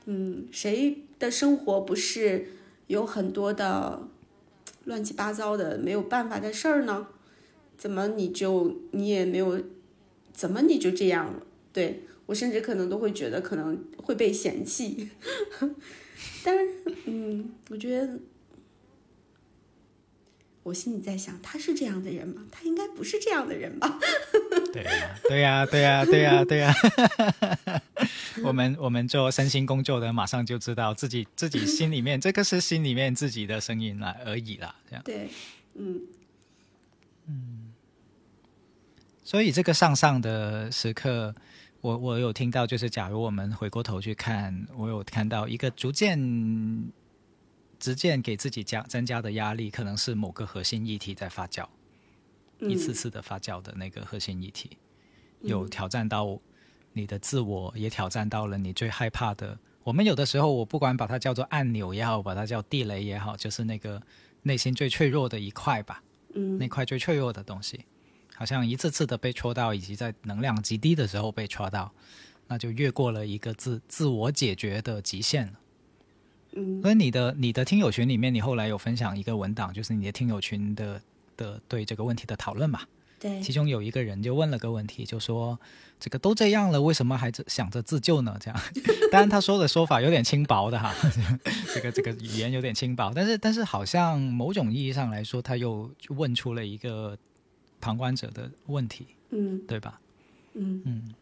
嗯，谁的生活不是有很多的乱七八糟的没有办法的事儿呢？怎么你就你也没有，怎么你就这样了？对我甚至可能都会觉得可能会被嫌弃，但是嗯，我觉得我心里在想，他是这样的人吗？他应该不是这样的人吧？对呀、对呀、对呀、对呀、对呀、我们我们做身心工作的，马上就知道自己自己心里面这个是心里面自己的声音啦而已啦，这样。对，嗯。嗯所以这个上上的时刻，我我有听到，就是假如我们回过头去看，我有看到一个逐渐、逐渐给自己加增加的压力，可能是某个核心议题在发酵，嗯一次次的发酵的那个核心议题，有挑战到你的自我，也挑战到了你最害怕的。我们有的时候，我不管把它叫做按钮也好，把它叫地雷也好，就是那个内心最脆弱的一块吧。嗯那块最脆弱的东西，好像一次次的被戳到，以及在能量极低的时候被戳到，那就越过了一个自自我解决的极限了。嗯所以你的你的听友群里面，你后来有分享一个文档，就是你的听友群的的对这个问题的讨论嘛？对。其中有一个人就问了个问题，就说这个都这样了，为什么还想着自救呢？这样，当然他说的说法有点轻薄的哈，这个这个语言有点轻薄，但是但是好像某种意义上来说，他又问出了一个旁观者的问题，嗯。对吧？嗯。嗯。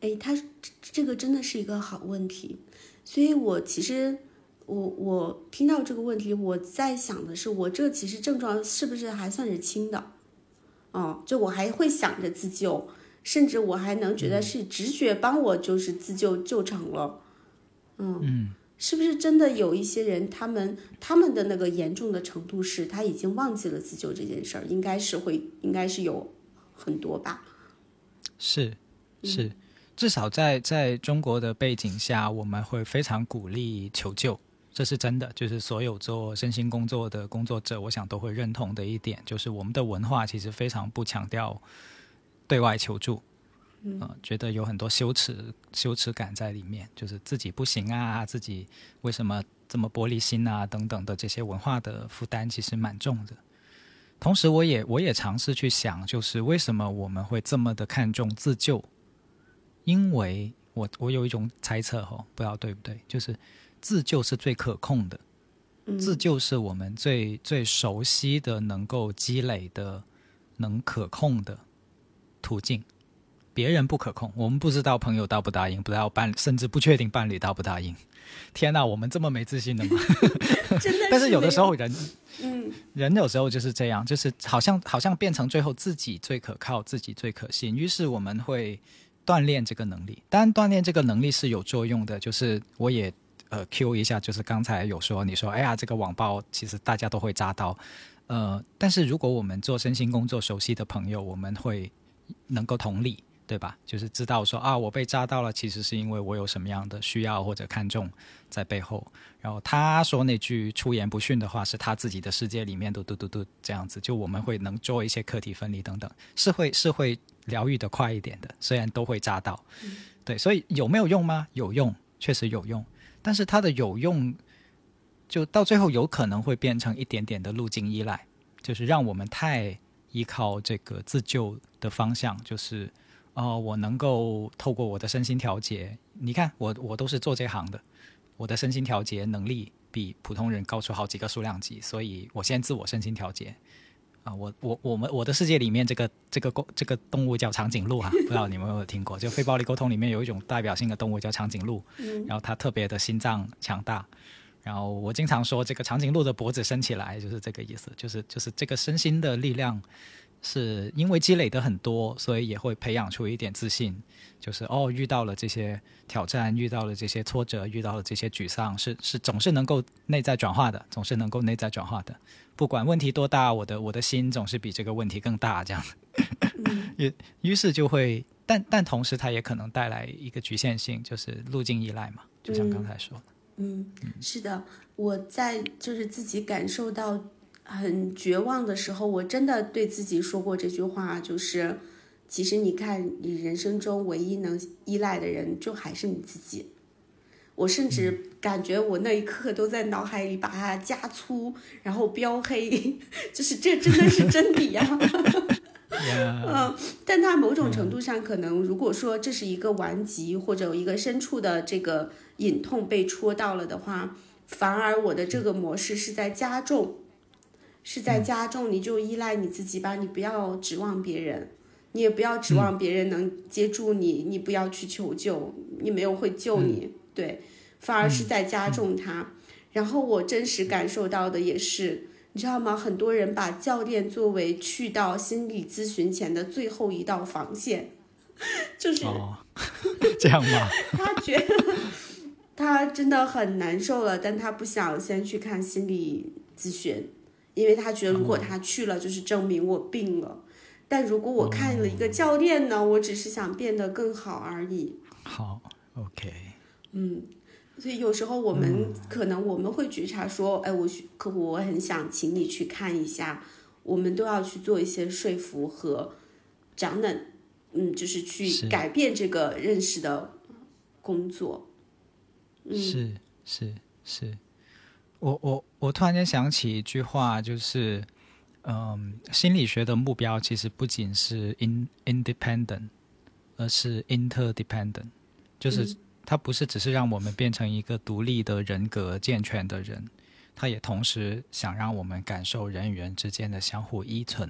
哎，他这这个真的是一个好问题，所以我其实我我听到这个问题，我在想的是，我这其实症状是不是还算是轻的？哦，就我还会想着自救，甚至我还能觉得是直觉帮我就是自救救成了，嗯。嗯是不是真的有一些人，他们他们的那个严重的程度是，他已经忘记了自救这件事儿？应该是会，应该是有很多吧。是是，至少在在中国的背景下，我们会非常鼓励求救，这是真的。就是所有做身心工作的工作者，我想都会认同的一点，就是我们的文化其实非常不强调对外求助。呃，觉得有很多羞耻羞耻感在里面，就是自己不行啊，自己为什么这么玻璃心啊，等等的这些文化的负担其实蛮重的。同时，我也我也尝试去想，就是为什么我们会这么的看重自救？因为我我有一种猜测哈，不知道对不对，就是自救是最可控的，自救是我们最最熟悉的、能够积累的、能可控的途径。别人不可控，我们不知道朋友答不答应，不知道伴，甚至不确定伴侣答不答应。天哪，我们这么没自信的吗？真的 但是有的时候，候人嗯人有时候就是这样，就是好像好像变成最后自己最可靠，自己最可信，于是我们会锻炼这个能力。当然，锻炼这个能力是有作用的。就是我也呃 Q 一下，就是刚才有说你说，哎呀，这个网暴其实大家都会扎到，呃，但是如果我们做身心工作熟悉的朋友，我们会能够同理。对吧？就是知道说啊，我被扎到了，其实是因为我有什么样的需要或者看重在背后。然后他说那句出言不逊的话，是他自己的世界里面嘟嘟嘟嘟这样子。就我们会能做一些课题分离等等，是会是会疗愈的快一点的，虽然都会扎到。对，所以有没有用吗？有用，确实有用。但是它的有用，就到最后有可能会变成一点点的路径依赖，就是让我们太依靠这个自救的方向，就是。哦，我能够透过我的身心调节，你看我我都是做这行的，我的身心调节能力比普通人高出好几个数量级，所以我先自我身心调节。啊，我我我们我的世界里面这个这个动这个动物叫长颈鹿哈、不知道你们有没有听过？就非暴力沟通里面有一种代表性的动物叫长颈鹿，然后它特别的心脏强大。然后我经常说这个长颈鹿的脖子伸起来，就是这个意思，就是就是这个身心的力量。是因为积累的很多，所以也会培养出一点自信。就是哦，遇到了这些挑战，遇到了这些挫折，遇到了这些沮丧，是是总是能够内在转化的，总是能够内在转化的。不管问题多大，我的我的心总是比这个问题更大。这样，于于是就会，但但同时它也可能带来一个局限性，就是路径依赖嘛。就像刚才说的，嗯，是的，我在就是自己感受到很绝望的时候，我真的对自己说过这句话，就是其实你看，你人生中唯一能依赖的人，就还是你自己。我甚至感觉我那一刻都在脑海里把它加粗，然后标黑，就是这真的是真理 呀、嗯，但它某种程度上可能，如果说这是一个顽疾或者一个深处的这个隐痛被戳到了的话，反而我的这个模式是在加重，是在加重，你就依赖你自己吧，你不要指望别人，你也不要指望别人能接住你，你不要去求救，你没有会救你，对，反而是在加重它。然后我真实感受到的也是。你知道吗？很多人把教练作为去到心理咨询前的最后一道防线，就是 哦，这样吗？他觉得他真的很难受了，但他不想先去看心理咨询，因为他觉得如果他去了，就是证明我病了。但如果我看了一个教练呢，我只是想变得更好而已。好，OK，嗯，所以有时候我们可能我们会觉察说，哎，我去客户我很想请你去看一下，我们都要去做一些说服和长能，嗯，就是去改变这个认识的工作。嗯是是是，我我我突然间想起一句话，就是，嗯，心理学的目标其实不仅是 in independent，而是 interdependent，就是嗯它不是只是让我们变成一个独立的人格、健全的人，它也同时想让我们感受人与人之间的相互依存。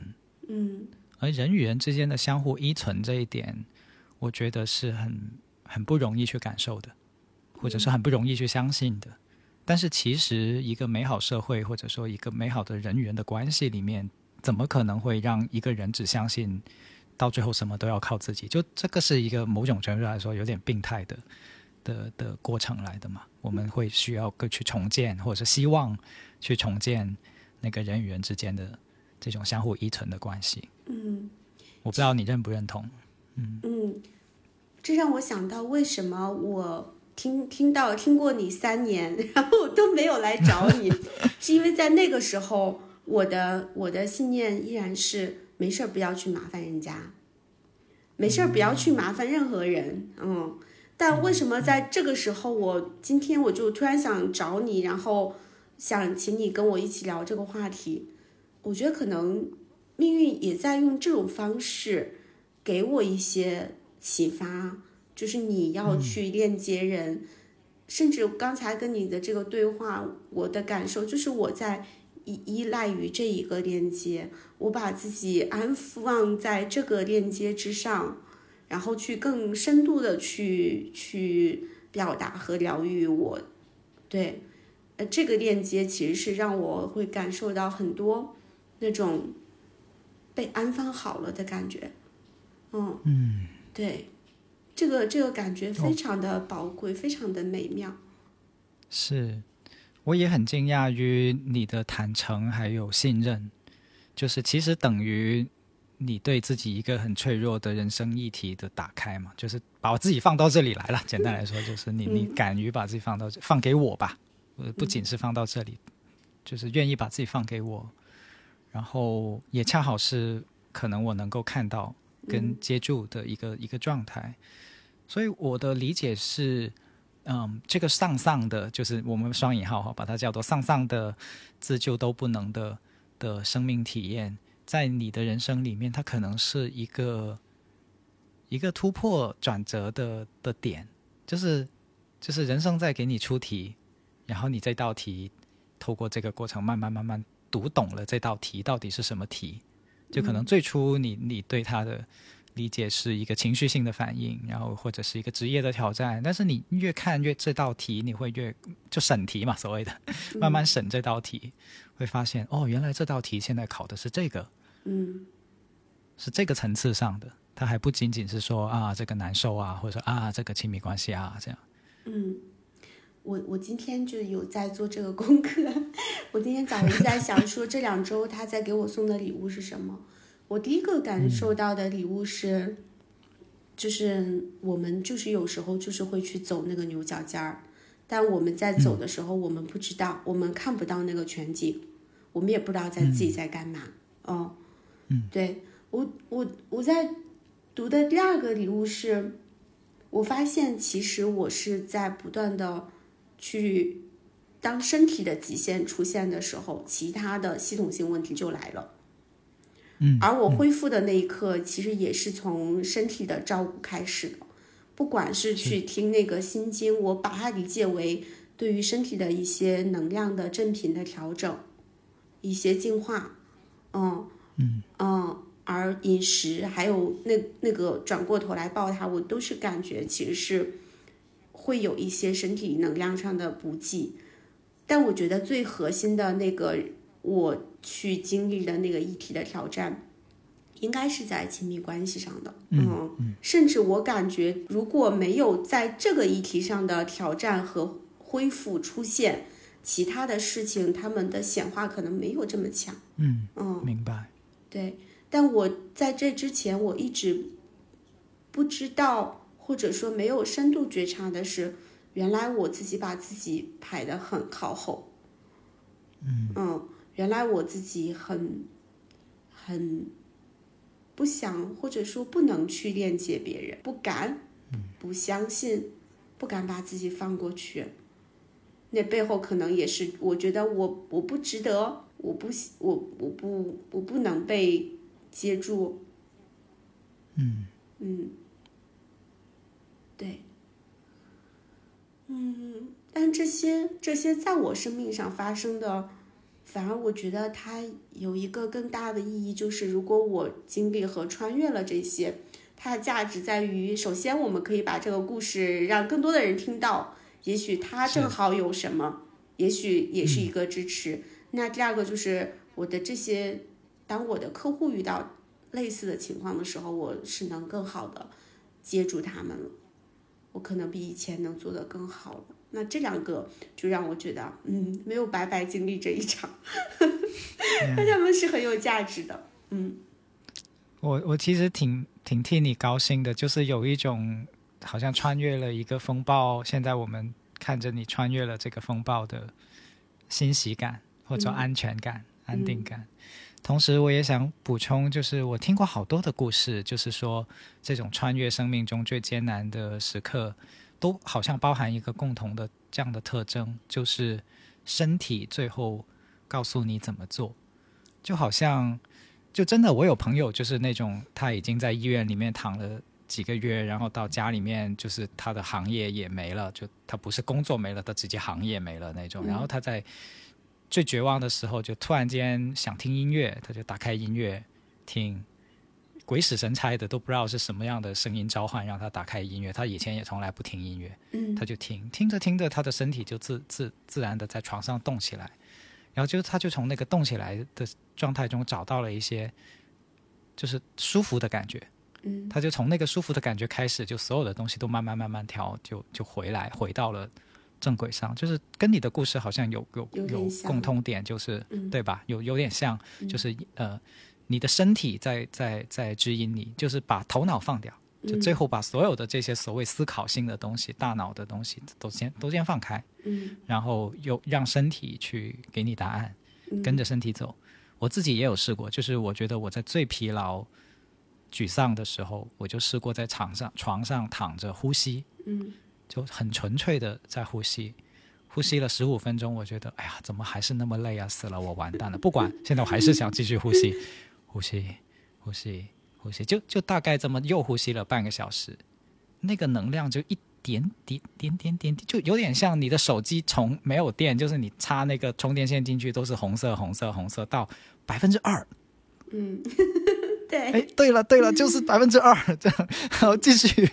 嗯而人与人之间的相互依存这一点，我觉得是很很不容易去感受的，或者是很不容易去相信的。但是其实一个美好社会，或者说一个美好的人与人的关系里面，怎么可能会让一个人只相信到最后什么都要靠自己？就这个是一个某种程度来说有点病态的的的过程来的嘛。我们会需要个去重建，或者是希望去重建那个人与人之间的这种相互依存的关系。嗯我不知道你认不认同。嗯嗯，这让我想到为什么我听听到听过你三年，然后都没有来找你，是因为在那个时候，我的我的信念依然是没事儿不要去麻烦人家，没事儿不要去麻烦任何人，嗯。但为什么在这个时候，我今天我就突然想找你，然后想请你跟我一起聊这个话题？我觉得可能命运也在用这种方式给我一些启发，就是你要去链接人，甚至刚才跟你的这个对话，我的感受就是我在依依赖于这一个链接，我把自己安放在这个链接之上，然后去更深度的去去表达和疗愈我，对，呃，这个链接其实是让我会感受到很多那种被安放好了的感觉，嗯。嗯，对，这个这个感觉非常的宝贵，非常的美妙。是，我也很惊讶于你的坦诚还有信任，就是其实等于你对自己一个很脆弱的人生议题的打开嘛，就是把我自己放到这里来了。简单来说，就是你你嗯敢于把自己放到这放给我吧，呃，不仅是放到这里，就是愿意把自己放给我，然后也恰好是可能我能够看到跟嗯接住的一个、一个状态，所以我的理解是。嗯，这个上上的，就是我们双引号哈，把它叫做上上的自救都不能的的生命体验，在你的人生里面，它可能是一个一个突破转折的的点，就是就是人生在给你出题，然后你这道题透过这个过程慢慢慢慢读懂了这道题到底是什么题，就可能最初你你对它的理解是一个情绪性的反应，然后或者是一个职业的挑战，但是你越看越这道题，你会越就审题嘛，所谓的慢慢审这道题，会发现哦，原来这道题现在考的是这个，嗯。是这个层次上的，他还不仅仅是说啊这个难受啊，或者说啊这个亲密关系啊这样，嗯，我我今天就有在做这个功课。我今天早上在想说，这两周他在给我送的礼物是什么？我第一个感受到的礼物是，就是我们就是有时候就是会去走那个牛角尖儿，但我们在走的时候，我们不知道，我们看不到那个全景，我们也不知道在自己在干嘛。哦，嗯，对我我我在读的第二个礼物是，我发现其实我是在不断的去，当身体的极限出现的时候，其他的系统性问题就来了。嗯，而我恢复的那一刻，其实也是从身体的照顾开始的。不管是去听那个心经，我把它理解为对于身体的一些能量的正频的调整，一些净化，嗯嗯嗯，而饮食还有那那个转过头来抱它，我都是感觉其实是会有一些身体能量上的补给，但我觉得最核心的那个我去经历的那个议题的挑战，应该是在亲密关系上的，嗯，甚至我感觉如果没有在这个议题上的挑战和恢复出现，其他的事情他们的显化可能没有这么强，嗯嗯，明白，对，但我在这之前，我一直不知道，或者说没有深度觉察的是，原来我自己把自己排得很靠后。嗯。嗯原来我自己很很不想或者说不能去链接别人，不敢，不相信，不敢把自己放过去。那背后可能也是，我觉得我我不值得，我不喜我我不我不能被接住。嗯嗯，对，嗯，但这些这些在我生命上发生的，反而我觉得它有一个更大的意义，就是如果我经历和穿越了这些，它的价值在于，首先我们可以把这个故事让更多的人听到，也许他正好有什么，也许也是一个支持。那第二个就是我的这些，当我的客户遇到类似的情况的时候，我是能更好的接住他们了，我可能比以前能做得更好了。那这两个就让我觉得，嗯，没有白白经历这一场，那他们是很有价值的，嗯。我我其实挺挺替你高兴的，就是有一种好像穿越了一个风暴，现在我们看着你穿越了这个风暴的欣喜感或者安全感、安定感。同时，我也想补充，就是我听过好多的故事，就是说这种穿越生命中最艰难的时刻，都好像包含一个共同的这样的特征，就是身体最后告诉你怎么做，就好像。就真的，我有朋友就是那种，他已经在医院里面躺了几个月，然后到家里面，就是他的行业也没了，就他不是工作没了，他直接行业没了那种。然后他在最绝望的时候，就突然间想听音乐，他就打开音乐听，鬼使神差的都不知道是什么样的声音召唤让他打开音乐。他以前也从来不听音乐，嗯，他就听，听着听着，他的身体就自自自然的在床上动起来。然后就他就从那个动起来的状态中找到了一些，就是舒服的感觉。嗯，他就从那个舒服的感觉开始，就所有的东西都慢慢慢慢调，就就回来回到了正轨上。就是跟你的故事好像有有有共通点，就是对吧？有有点像，就是呃，你的身体在在在指引你，就是把头脑放掉。就最后把所有的这些所谓思考性的东西、大脑的东西都先都先放开，嗯，然后又让身体去给你答案，跟着身体走。我自己也有试过，就是我觉得我在最疲劳、沮丧的时候，我就试过在床上床上躺着呼吸，嗯，就很纯粹的在呼吸，呼吸了十五分钟，我觉得哎呀，怎么还是那么累啊？死了，我完蛋了！不管，现在我还是想继续呼吸，呼吸，呼吸。呼吸就就大概这么又呼吸了半个小时，那个能量就一点点点点点点，就有点像你的手机从没有电，就是你插那个充电线进去都是红色红色红色到百分之二，嗯，对，哎，对了对了，就是 百分之二这样，然后继续，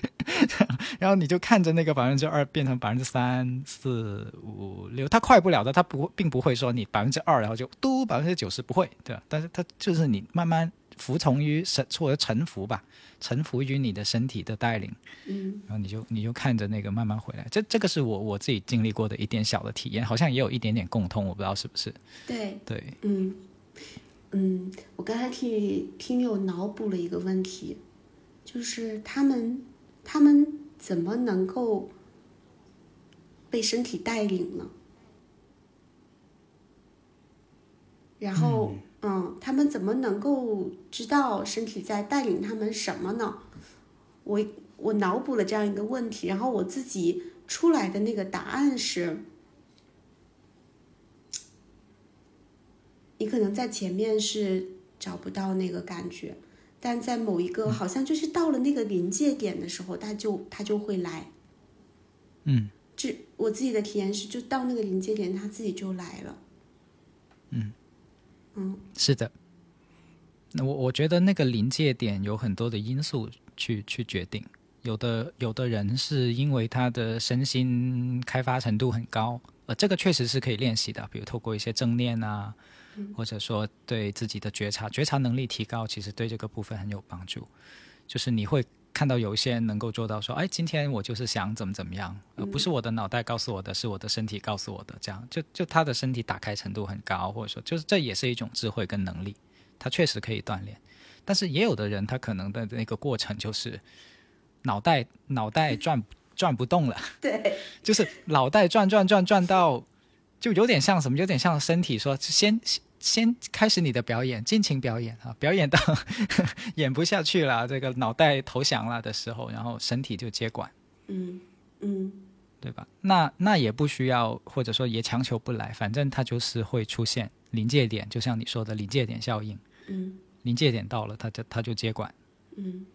然后你就看着那个百分之二变成百分之三四五六，它快不了的，它不并不会说你百分之二然后就嘟百分之九十不会，对吧？但是它就是你慢慢。服从于神或者臣服吧，臣服于你的身体的带领，嗯，然后你就你就看着那个慢慢回来。这这个是我我自己经历过的一点小的体验，好像也有一点点共通，我不知道是不是。对对，嗯嗯，我刚才替听友脑补了一个问题，就是他们他们怎么能够被身体带领呢？然后。嗯，他们怎么能够知道身体在带领他们什么呢？我我脑补了这样一个问题，然后我自己出来的那个答案是：你可能在前面是找不到那个感觉，但在某一个好像就是到了那个临界点的时候，他就他就会来。嗯，这我自己的体验是，就到那个临界点，他自己就来了。嗯。嗯，是的。那我我觉得那个临界点有很多的因素去去决定，有的有的人是因为他的身心开发程度很高，呃，这个确实是可以练习的，比如透过一些正念啊，或者说对自己的觉察觉察能力提高，其实对这个部分很有帮助。就是你会看到有一些人能够做到说，哎，今天我就是想怎么怎么样，而不是我的脑袋告诉我的，是我的身体告诉我的，这样就就他的身体打开程度很高，或者说就是这也是一种智慧跟能力，他确实可以锻炼。但是也有的人他可能的那个过程就是脑袋脑袋转转不动了，对，就是脑袋转转转转到就有点像什么，有点像身体说先先开始你的表演，尽情表演啊！表演到 演不下去了，这个脑袋投降了的时候，然后身体就接管，嗯嗯对吧？那那也不需要，或者说也强求不来，反正它就是会出现临界点，就像你说的临界点效应，嗯临界点到了，它就它就接管。嗯。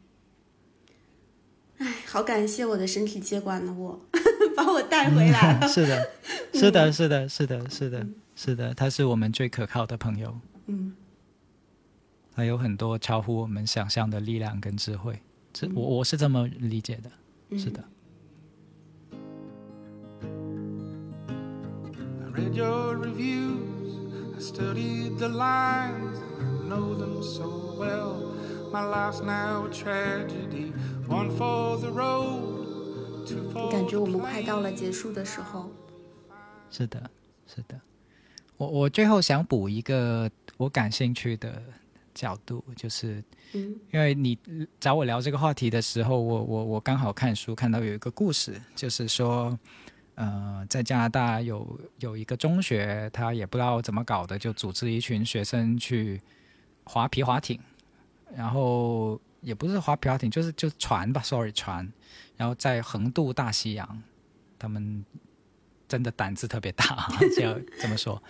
哎，好感谢我的身体接管了我，把我带回来了。是的，是的，是的，是的，是的，是的，他是我们最可靠的朋友。嗯他有很多超乎我们想象的力量跟智慧，这我我是这么理解的。嗯是的，I read your reviews, I studied the lines, I know them so well. My life's now a tragedy, one for the road, 感觉我们快到了结束的时候。是的，是的。我我最后想补一个我感兴趣的角度，就是嗯因为你呃找我聊这个话题的时候，我我我刚好看书看到有一个故事，就是说，呃，在加拿大有有一个中学，他也不知道怎么搞的，就组织一群学生去划皮划艇，然后也不是划皮划艇，就是就船吧，sorry 船，然后在横渡大西洋，他们真的胆子特别大，就要 这么说。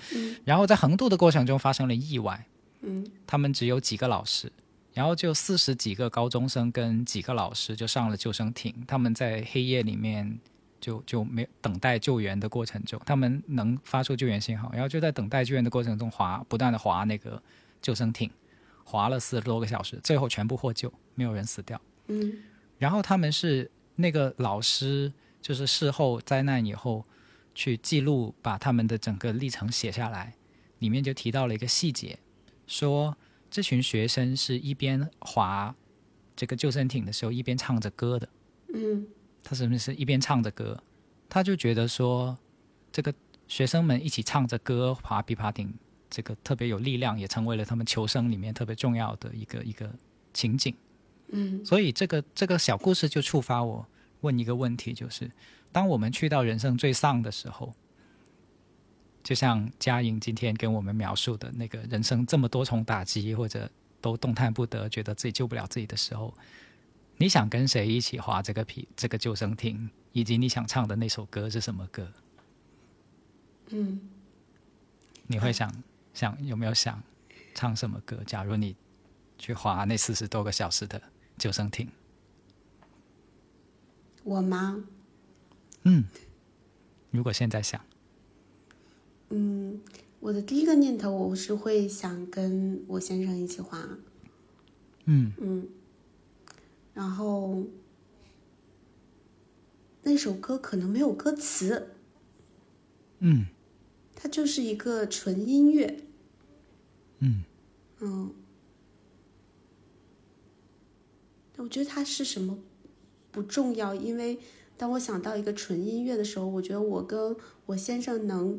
然后在横渡的过程中发生了意外，嗯。他们只有几个老师，然后就四十几个高中生跟几个老师就上了救生艇，他们在黑夜里面就就没等待救援的过程中，他们能发出救援信号，然后就在等待救援的过程中划不断的划那个救生艇，划了四十多个小时，最后全部获救，没有人死掉。嗯然后他们是那个老师，就是事后灾难以后去记录，把他们的整个历程写下来，里面就提到了一个细节，说这群学生是一边划这个救生艇的时候一边唱着歌的。嗯他是不是一边唱着歌？他就觉得说，这个学生们一起唱着歌划皮划艇，这个特别有力量，也成为了他们求生里面特别重要的一个一个情景。嗯所以这个这个小故事就触发我问一个问题，就是当我们去到人生最丧的时候，就像嘉莹今天跟我们描述的那个人生这么多重打击，或者都动弹不得，觉得自己救不了自己的时候，你想跟谁一起划这个皮这个救生艇，以及你想唱的那首歌是什么歌？嗯，你会想想有没有想唱什么歌？假如你去划那四十多个小时的救生艇，我吗？嗯，如果现在想。嗯，我的第一个念头我是会想跟我先生一起划，嗯嗯，然后那首歌可能没有歌词，嗯它就是一个纯音乐，嗯嗯，我觉得它是什么不重要，因为当我想到一个纯音乐的时候，我觉得我跟我先生能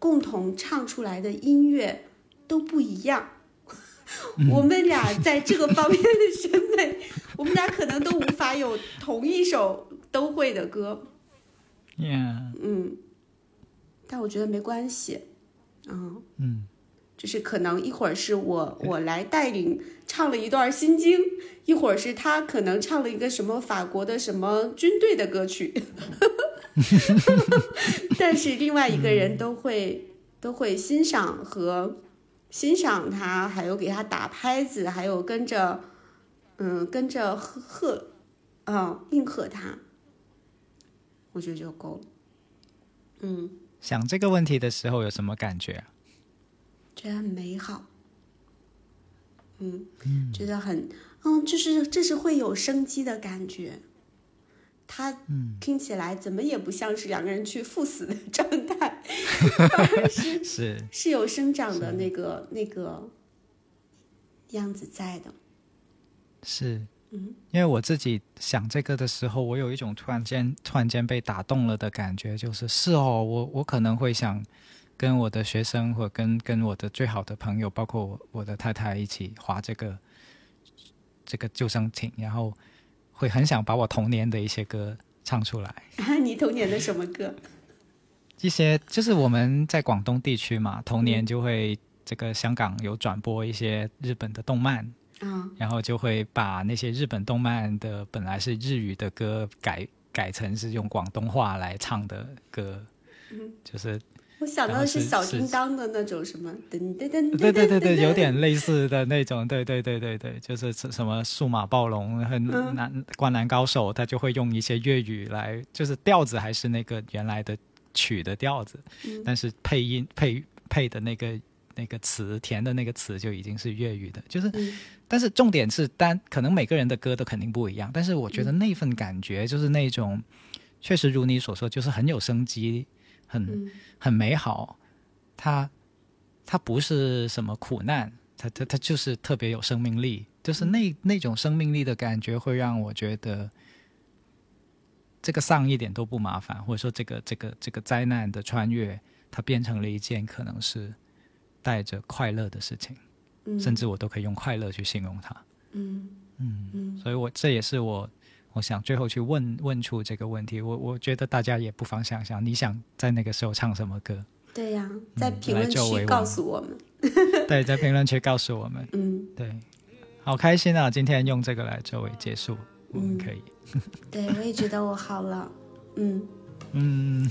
共同唱出来的音乐都不一样。我们俩在这个方面的审美，我们俩可能都无法有同一首都会的歌。，Yeah，嗯，但我觉得没关系，嗯，嗯。就是可能一会儿是我我来带领唱了一段《心经》，一会儿是他可能唱了一个什么法国的什么军队的歌曲，但是另外一个人都会都会欣赏和欣赏他，还有给他打拍子，还有跟着嗯跟着喝喝啊、应和他，我觉得就够了。嗯，想这个问题的时候有什么感觉啊？觉得很美好，嗯，觉得很，嗯，就是这是会有生机的感觉。它听起来怎么也不像是两个人去赴死的状态，而是是是有生长的那个那个样子在的。是，嗯因为我自己想这个的时候，我有一种突然间突然间被打动了的感觉，就是是哦，我我可能会想跟我的学生或跟跟我的最好的朋友，包括我我的太太一起划这个这个救生艇，然后会很想把我童年的一些歌唱出来。你童年的什么歌？一些就是我们在广东地区嘛，童年就会这个香港有转播一些日本的动漫，啊，然后就会把那些日本动漫的本来是日语的歌改改成是用广东话来唱的歌，嗯就是我想到的是小叮当的那种什么噔噔噔，对对对对，有点类似的那种，对对对对对，就是什什么数码暴龙和嗯南灌篮高手，他就会用一些粤语来，就是调子还是那个原来的曲的调子，嗯。但是配音配配的那个那个词填的那个词就已经是粤语的，就是，嗯但是重点是单可能每个人的歌都肯定不一样，但是我觉嗯。得那份感觉就是那种，确实如你所说，就是很有生机，很。嗯。很美好，它它不是什么苦难，它它它就是特别有生命力，就是那那种生命力的感觉会让我觉得这个丧一点都不麻烦，或者说这个这个这个灾难的穿越，它变成了一件可能是带着快乐的事情，嗯，甚至我都可以用快乐去形容它。嗯嗯，嗯所以我这也是我我想最后去问问出这个问题。我我觉得大家也不妨想想，你想在那个时候唱什么歌？对呀，在嗯评论区告诉我们，对，在评论区告诉我们。嗯，对，好开心啊！今天用这个来作为结束，我们可以，对我也觉得我好了，嗯，嗯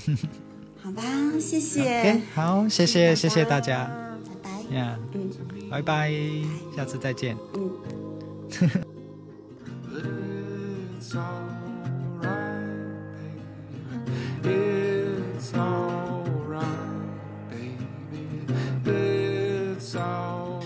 好吧，谢谢好，谢谢谢谢大家，拜拜，呀、嗯拜拜，下次再见。嗯。It's alright. It's alright, baby. It's 呃.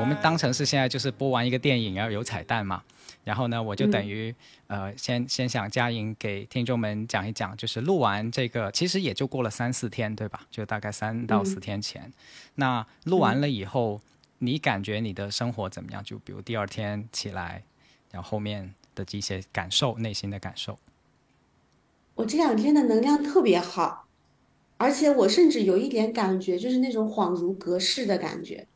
我们当成是现在就是播完一个电影，然后有彩蛋嘛，然后呢，我就等于、呃，先先想佳莹给听众们讲一讲，就是录完这个，其实也就过了三四天，对吧？就大概三到四天前。那录完了以后，你感觉你的生活怎么样？就比如第二天起来，然后后面的这些感受，内心的感受。我这两天的能量特别好，而且我甚至有一点感觉，就是那种恍如隔世的感觉。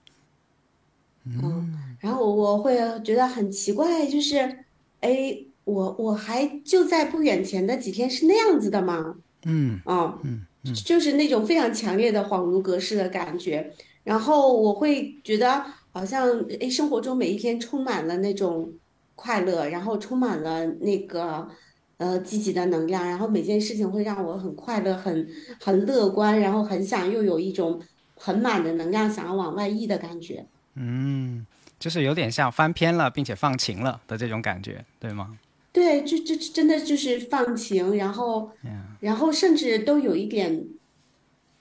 嗯，然后我我会觉得很奇怪，就是，哎，我我还就在不远前的几天是那样子的吗？嗯啊，嗯嗯就是那种非常强烈的恍如隔世的感觉，然后我会觉得好像诶，生活中每一天充满了那种快乐，然后充满了那个呃积极的能量，然后每件事情会让我很快乐、很很乐观，然后很想又有一种很满的能量想要往外溢的感觉。嗯，就是有点像翻篇了，并且放晴了的这种感觉，对吗？对，就就真的就是放晴，然后，然后甚至都有一点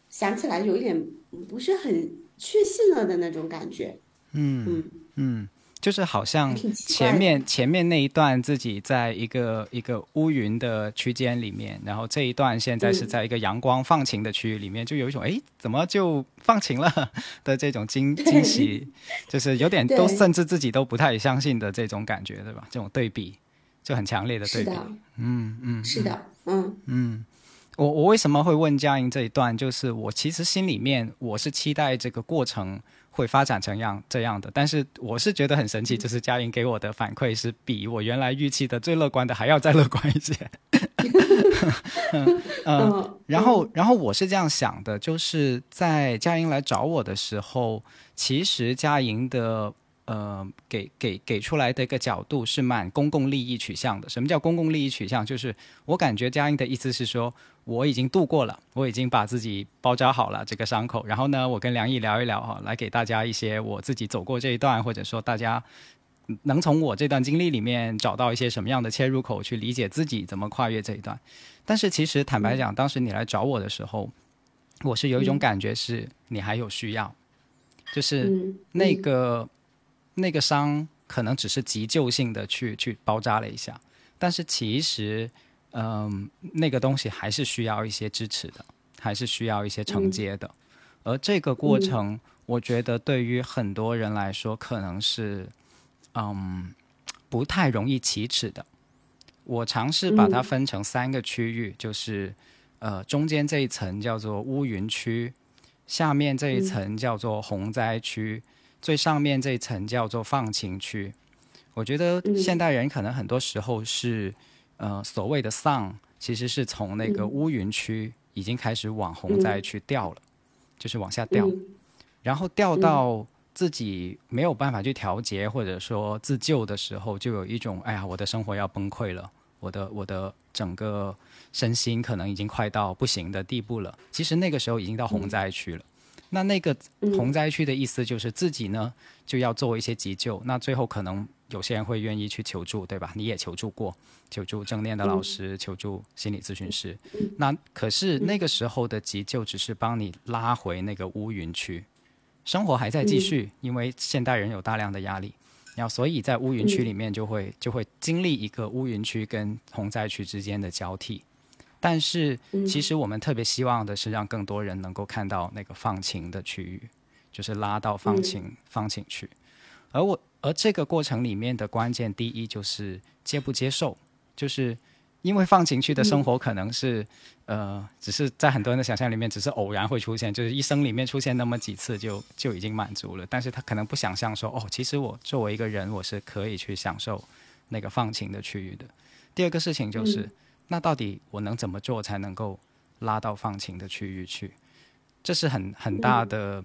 想起来有一点不是很确信了的那种感觉。嗯嗯嗯，就是好像前面前面那一段自己在一个一个乌云的区间里面，然后这一段现在是嗯在一个阳光放晴的区域里面，就有一种哎怎么就放晴了 的这种惊惊喜，就是有点都甚至自己都不太相信的这种感觉，对吧？这种对比就很强烈的对比。嗯嗯，是的，嗯嗯，我我为什么会问佳莹这一段？就是我其实心里面我是期待这个过程会发展成样这样的，但是我是觉得很神奇，就是佳莹给我的反馈是比我原来预期的最乐观的还要再乐观一些。嗯嗯，然后，然后我是这样想的，就是在佳莹来找我的时候，其实佳莹的呃给给给出来的一个角度是蛮公共利益取向的。什么叫公共利益取向？就是我感觉佳莹的意思是说，我已经度过了，我已经把自己包扎好了这个伤口，然后呢，我跟梁毅聊一聊哈，来给大家一些我自己走过这一段，或者说大家。能从我这段经历里面找到一些什么样的切入口去理解自己怎么跨越这一段，但是其实坦白讲，当时你来找我的时候，我是有一种感觉是你还有需要，就是嗯，那个、那个伤可能只是急救性的去去包扎了一下，但是其实嗯、那个东西还是需要一些支持的，还是需要一些承接的，而这个过程，我觉得对于很多人来说可能是嗯不太容易启齿的。我尝试把它嗯。分成三个区域，就是呃中间这一层叫做乌云区，下面这一层叫做洪灾区，最上面这一层叫做放晴区。我觉得嗯。现代人可能很多时候是呃所谓的丧，其实是从那个嗯乌云区已经开始往洪灾区掉了，就是往下掉。嗯然后掉到自己没有办法去调节或者说自救的时候，就有一种哎呀，我的生活要崩溃了，我的我的整个身心可能已经快到不行的地步了。其实那个时候已经到洪灾区了。那那个洪灾区的意思就是自己呢就要做一些急救，那最后可能有些人会愿意去求助，对吧？你也求助过，求助正念的老师，求助心理咨询师。那可是那个时候的急救只是帮你拉回那个乌云区，生活还在继续，因为现代人有大量的压力，然后所以在乌云区里面就会就会经历一个乌云区跟洪灾区之间的交替。但是，其实我们特别希望的是让更多人能够看到那个放晴的区域，就是拉到放晴、放晴去。而我，而这个过程里面的关键，第一就是接不接受，就是因为放晴区的生活可能是，呃，只是在很多人的想象里面，只是偶然会出现，就是一生里面出现那么几次就就已经满足了。但是他可能不想象说，哦，其实我作为一个人，我是可以去享受那个放晴的区域的。第二个事情就是。那到底我能怎么做才能够拉到放晴的区域去？这是很很大的、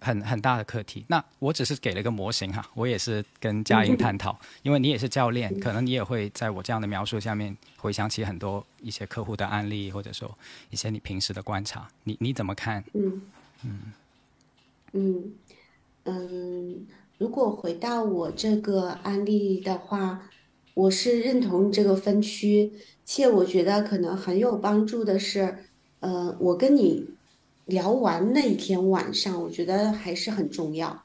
很很大的课题。那我只是给了一个模型哈，我也是跟佳音探讨，因为你也是教练，可能你也会在我这样的描述下面回想起很多一些客户的案例，或者说一些你平时的观察。你你怎么看？嗯嗯嗯嗯，如果回到我这个案例的话。我是认同这个分区，且我觉得可能很有帮助的是，呃，我跟你聊完那一天晚上，我觉得还是很重要。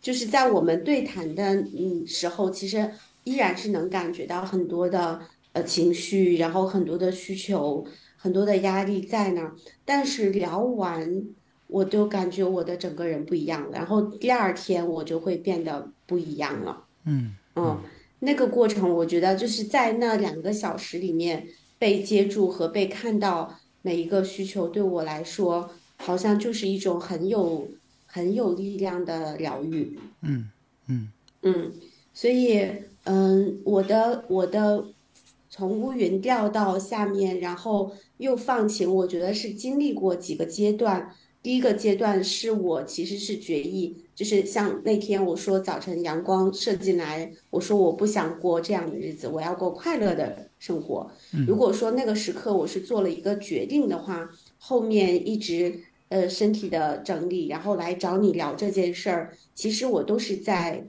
就是在我们对谈的嗯时候，其实依然是能感觉到很多的呃情绪，然后很多的需求，很多的压力在那儿。但是聊完，我就感觉我的整个人不一样，然后第二天我就会变得不一样了。嗯嗯。那个过程，我觉得就是在那两个小时里面被接住和被看到每一个需求，对我来说好像就是一种很有很有力量的疗愈。嗯嗯嗯，所以嗯，我的我的从乌云掉到下面，然后又放晴，我觉得是经历过几个阶段。第一个阶段是我其实是决议。就是像那天我说早晨阳光射进来，我说我不想过这样的日子，我要过快乐的生活。如果说那个时刻我是做了一个决定的话，后面一直呃身体的整理，然后来找你聊这件事儿，其实我都是在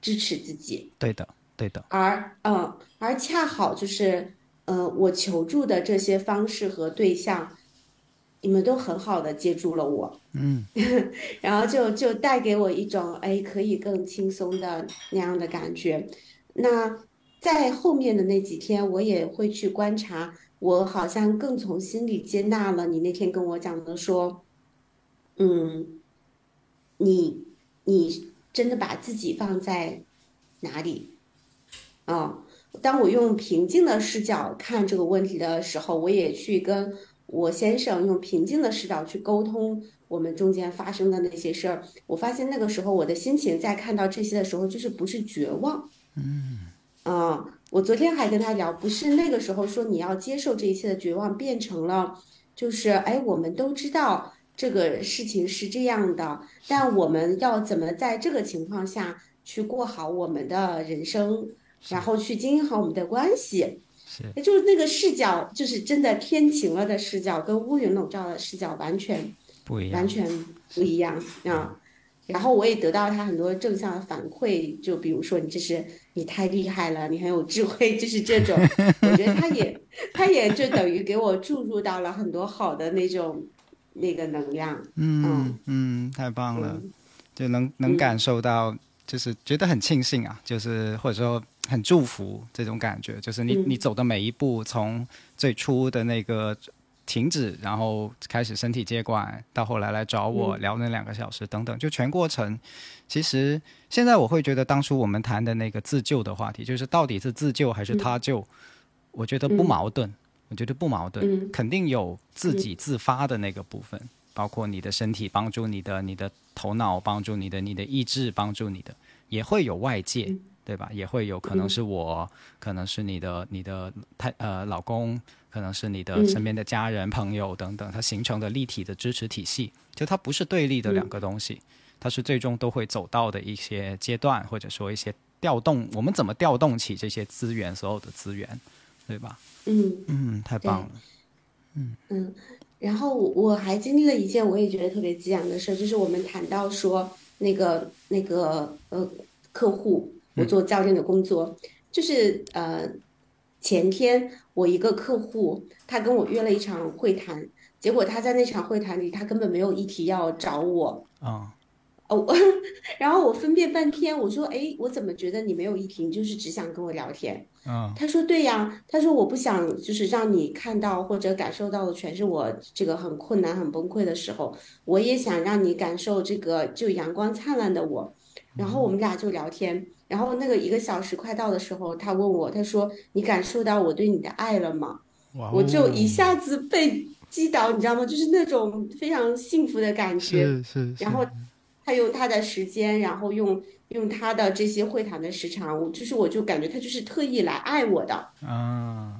支持自己。对的，对的。而嗯，而恰好就是呃我求助的这些方式和对象。你们都很好的接住了我，嗯，然后就就带给我一种哎可以更轻松的那样的感觉。那在后面的那几天，我也会去观察，我好像更从心里接纳了你那天跟我讲的说，嗯，你你真的把自己放在哪里？啊，当我用平静的视角看这个问题的时候，我也去跟。我先生用平静的视角去沟通我们中间发生的那些事儿，我发现那个时候我的心情在看到这些的时候，就是不是绝望，嗯，啊，我昨天还跟他聊，不是那个时候说你要接受这一切的绝望，变成了就是哎，我们都知道这个事情是这样的，但我们要怎么在这个情况下去过好我们的人生，然后去经营好我们的关系。是，就是那个视角，就是真的天晴了的视角，跟乌云笼罩的视角完全不一样，完全不一样啊。然后我也得到他很多正向的反馈，就比如说你这是你太厉害了，你很有智慧，就是这种。我觉得他也 他也就等于给我注入到了很多好的那种那个能量。嗯嗯，太棒了，就能能感受到，就是觉得很庆幸啊，就是或者说。很祝福这种感觉，就是你你走的每一步，从最初的那个停止，然后开始身体接管，到后来来找我聊那两个小时等等，就全过程。其实现在我会觉得，当初我们谈的那个自救的话题，就是到底是自救还是他救，我觉得不矛盾，我觉得不矛盾，肯定有自己自发的那个部分，包括你的身体帮助你的，你的头脑帮助你的，你的意志帮助你的，也会有外界。对吧？也会有可能是我，可能是你的你的太呃老公，可能是你的身边的家人、朋友等等，它形成的立体的支持体系，就它不是对立的两个东西，它是最终都会走到的一些阶段，或者说一些调动，我们怎么调动起这些资源，所有的资源，对吧？嗯嗯，太棒了。嗯嗯，然后我还经历了一件我也觉得特别激昂的事，就是我们谈到说那个那个呃客户。我做教练的工作，就是呃，前天我一个客户，他跟我约了一场会谈，结果他在那场会谈里，他根本没有议题要找我啊，哦，然后我分辨半天，我说，哎，我怎么觉得你没有议题，你就是只想跟我聊天？嗯，他说对呀，他说我不想就是让你看到或者感受到的全是我这个很困难很崩溃的时候，我也想让你感受这个就阳光灿烂的我，然后我们俩就聊天。然后那个一个小时快到的时候，他问我，他说：“你感受到我对你的爱了吗？”我就一下子被击倒，你知道吗？就是那种非常幸福的感觉。是是。然后他用他的时间，然后用用他的这些会谈的时长，就是我就感觉他就是特意来爱我的。啊。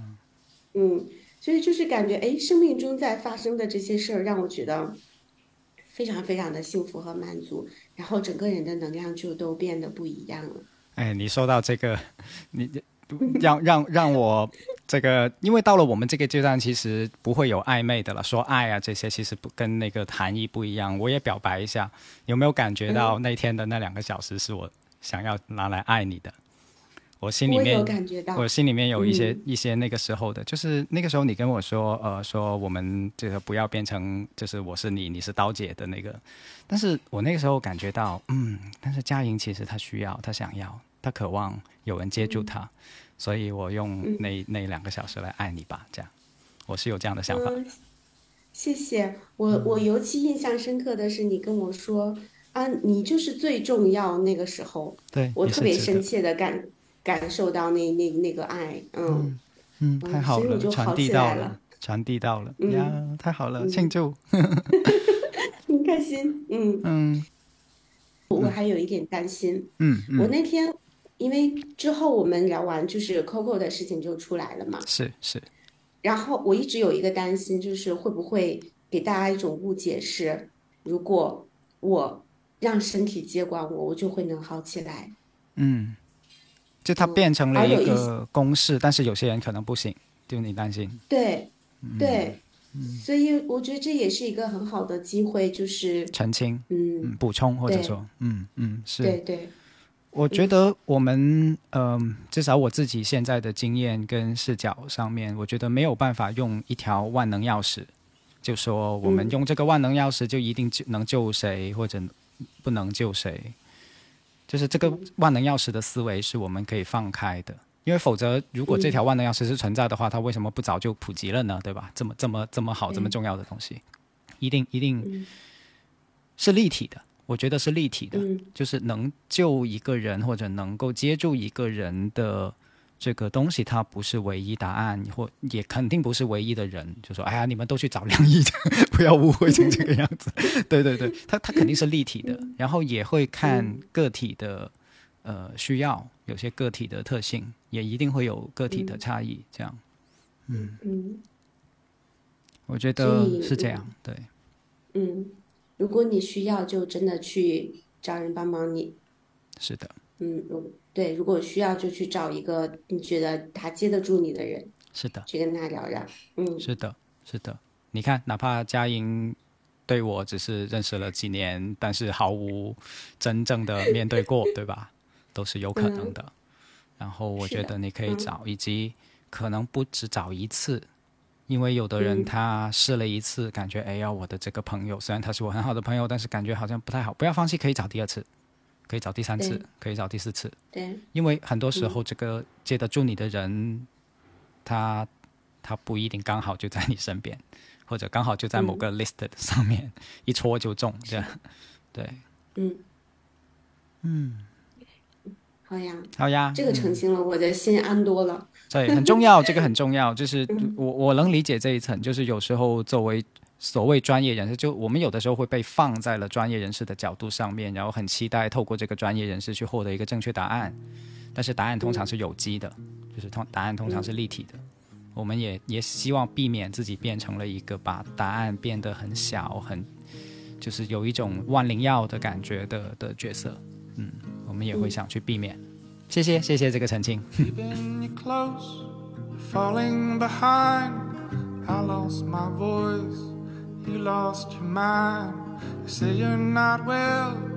嗯，所以就是感觉，哎，生命中在发生的这些事儿，让我觉得非常非常的幸福和满足，然后整个人的能量就都变得不一样了。哎，你说到这个，你让让让我这个，因为到了我们这个阶段，其实不会有暧昧的了。说爱啊这些，其实不跟那个含义不一样。我也表白一下，有没有感觉到那天的那两个小时是我想要拿来爱你的？我心里面，我心里面有一些一些那个时候的，就是那个时候你跟我说，呃，说我们这个不要变成就是我是你，你是刀姐的那个。但是我那个时候感觉到，嗯，但是佳莹其实她需要，她想要，她渴望有人接住她，所以我用那那两个小时来爱你吧，这样，我是有这样的想法。谢谢我，我尤其印象深刻的是你跟我说啊，你就是最重要那个时候，对我特别深切的感。感受到那那那个爱，嗯。嗯，太好了，传递到了，传递到了呀，太好了，庆祝，很开心，嗯 嗯，我还有一点担心，嗯嗯，我那天因为之后我们聊完，就是 Coco 的事情就出来了嘛，是是，然后我一直有一个担心，就是会不会给大家一种误解是，如果我让身体接管我，我就会能好起来，嗯。就它变成了一个公式，但是有些人可能不行，就你担心。对，对，所以我觉得这也是一个很好的机会，就是澄清，嗯，补充或者说，嗯嗯，是。对对，我觉得我们，嗯，至少我自己现在的经验跟视角上面，我觉得没有办法用一条万能钥匙，就说我们用这个万能钥匙就一定就能救谁，或者不能救谁。就是这个万能钥匙的思维是我们可以放开的，因为否则，如果这条万能钥匙是存在的话，它为什么不早就普及了呢？对吧？这么这么这么好、这么重要的东西，一定一定是立体的。我觉得是立体的，就是能救一个人或者能够接住一个人的。这个东西它不是唯一答案，或也肯定不是唯一的人。就说，哎呀，你们都去找梁毅，不要误会成这个样子。对对对，它它肯定是立体的，然后也会看个体的呃需要，有些个体的特性，也一定会有个体的差异。这样，嗯嗯，我觉得是这样。对，嗯，如果你需要，就真的去找人帮帮你。是的。嗯，对，如果需要就去找一个你觉得他接得住你的人，是的，去跟他聊聊。嗯，是的，是的。你看，哪怕佳音对我只是认识了几年，但是毫无真正的面对过，对吧？都是有可能的。然后我觉得你可以找，以及可能不止找一次，因为有的人他试了一次，感觉哎呀，我的这个朋友虽然他是我很好的朋友，但是感觉好像不太好，不要放弃，可以找第二次。可以找第三次，可以找第四次。对，因为很多时候这个接得住你的人，他他不一定刚好就在你身边，或者刚好就在某个 list 上面 一戳就中，这样。对，嗯嗯，好呀，好呀，这个澄清了，我的心安多了。对，很重要，这个很重要。就是我我能理解这一层，就是有时候作为。所谓专业人士，就我们有的时候会被放在了专业人士的角度上面，然后很期待透过这个专业人士去获得一个正确答案。但是答案通常是有机的，就是通答案通常是立体的。我们也也希望避免自己变成了一个把答案变得很小、很就是有一种万灵药的感觉的的角色。嗯，我们也会想去避免。谢谢，谢谢这个澄清。You lost your mind. They say you're not well.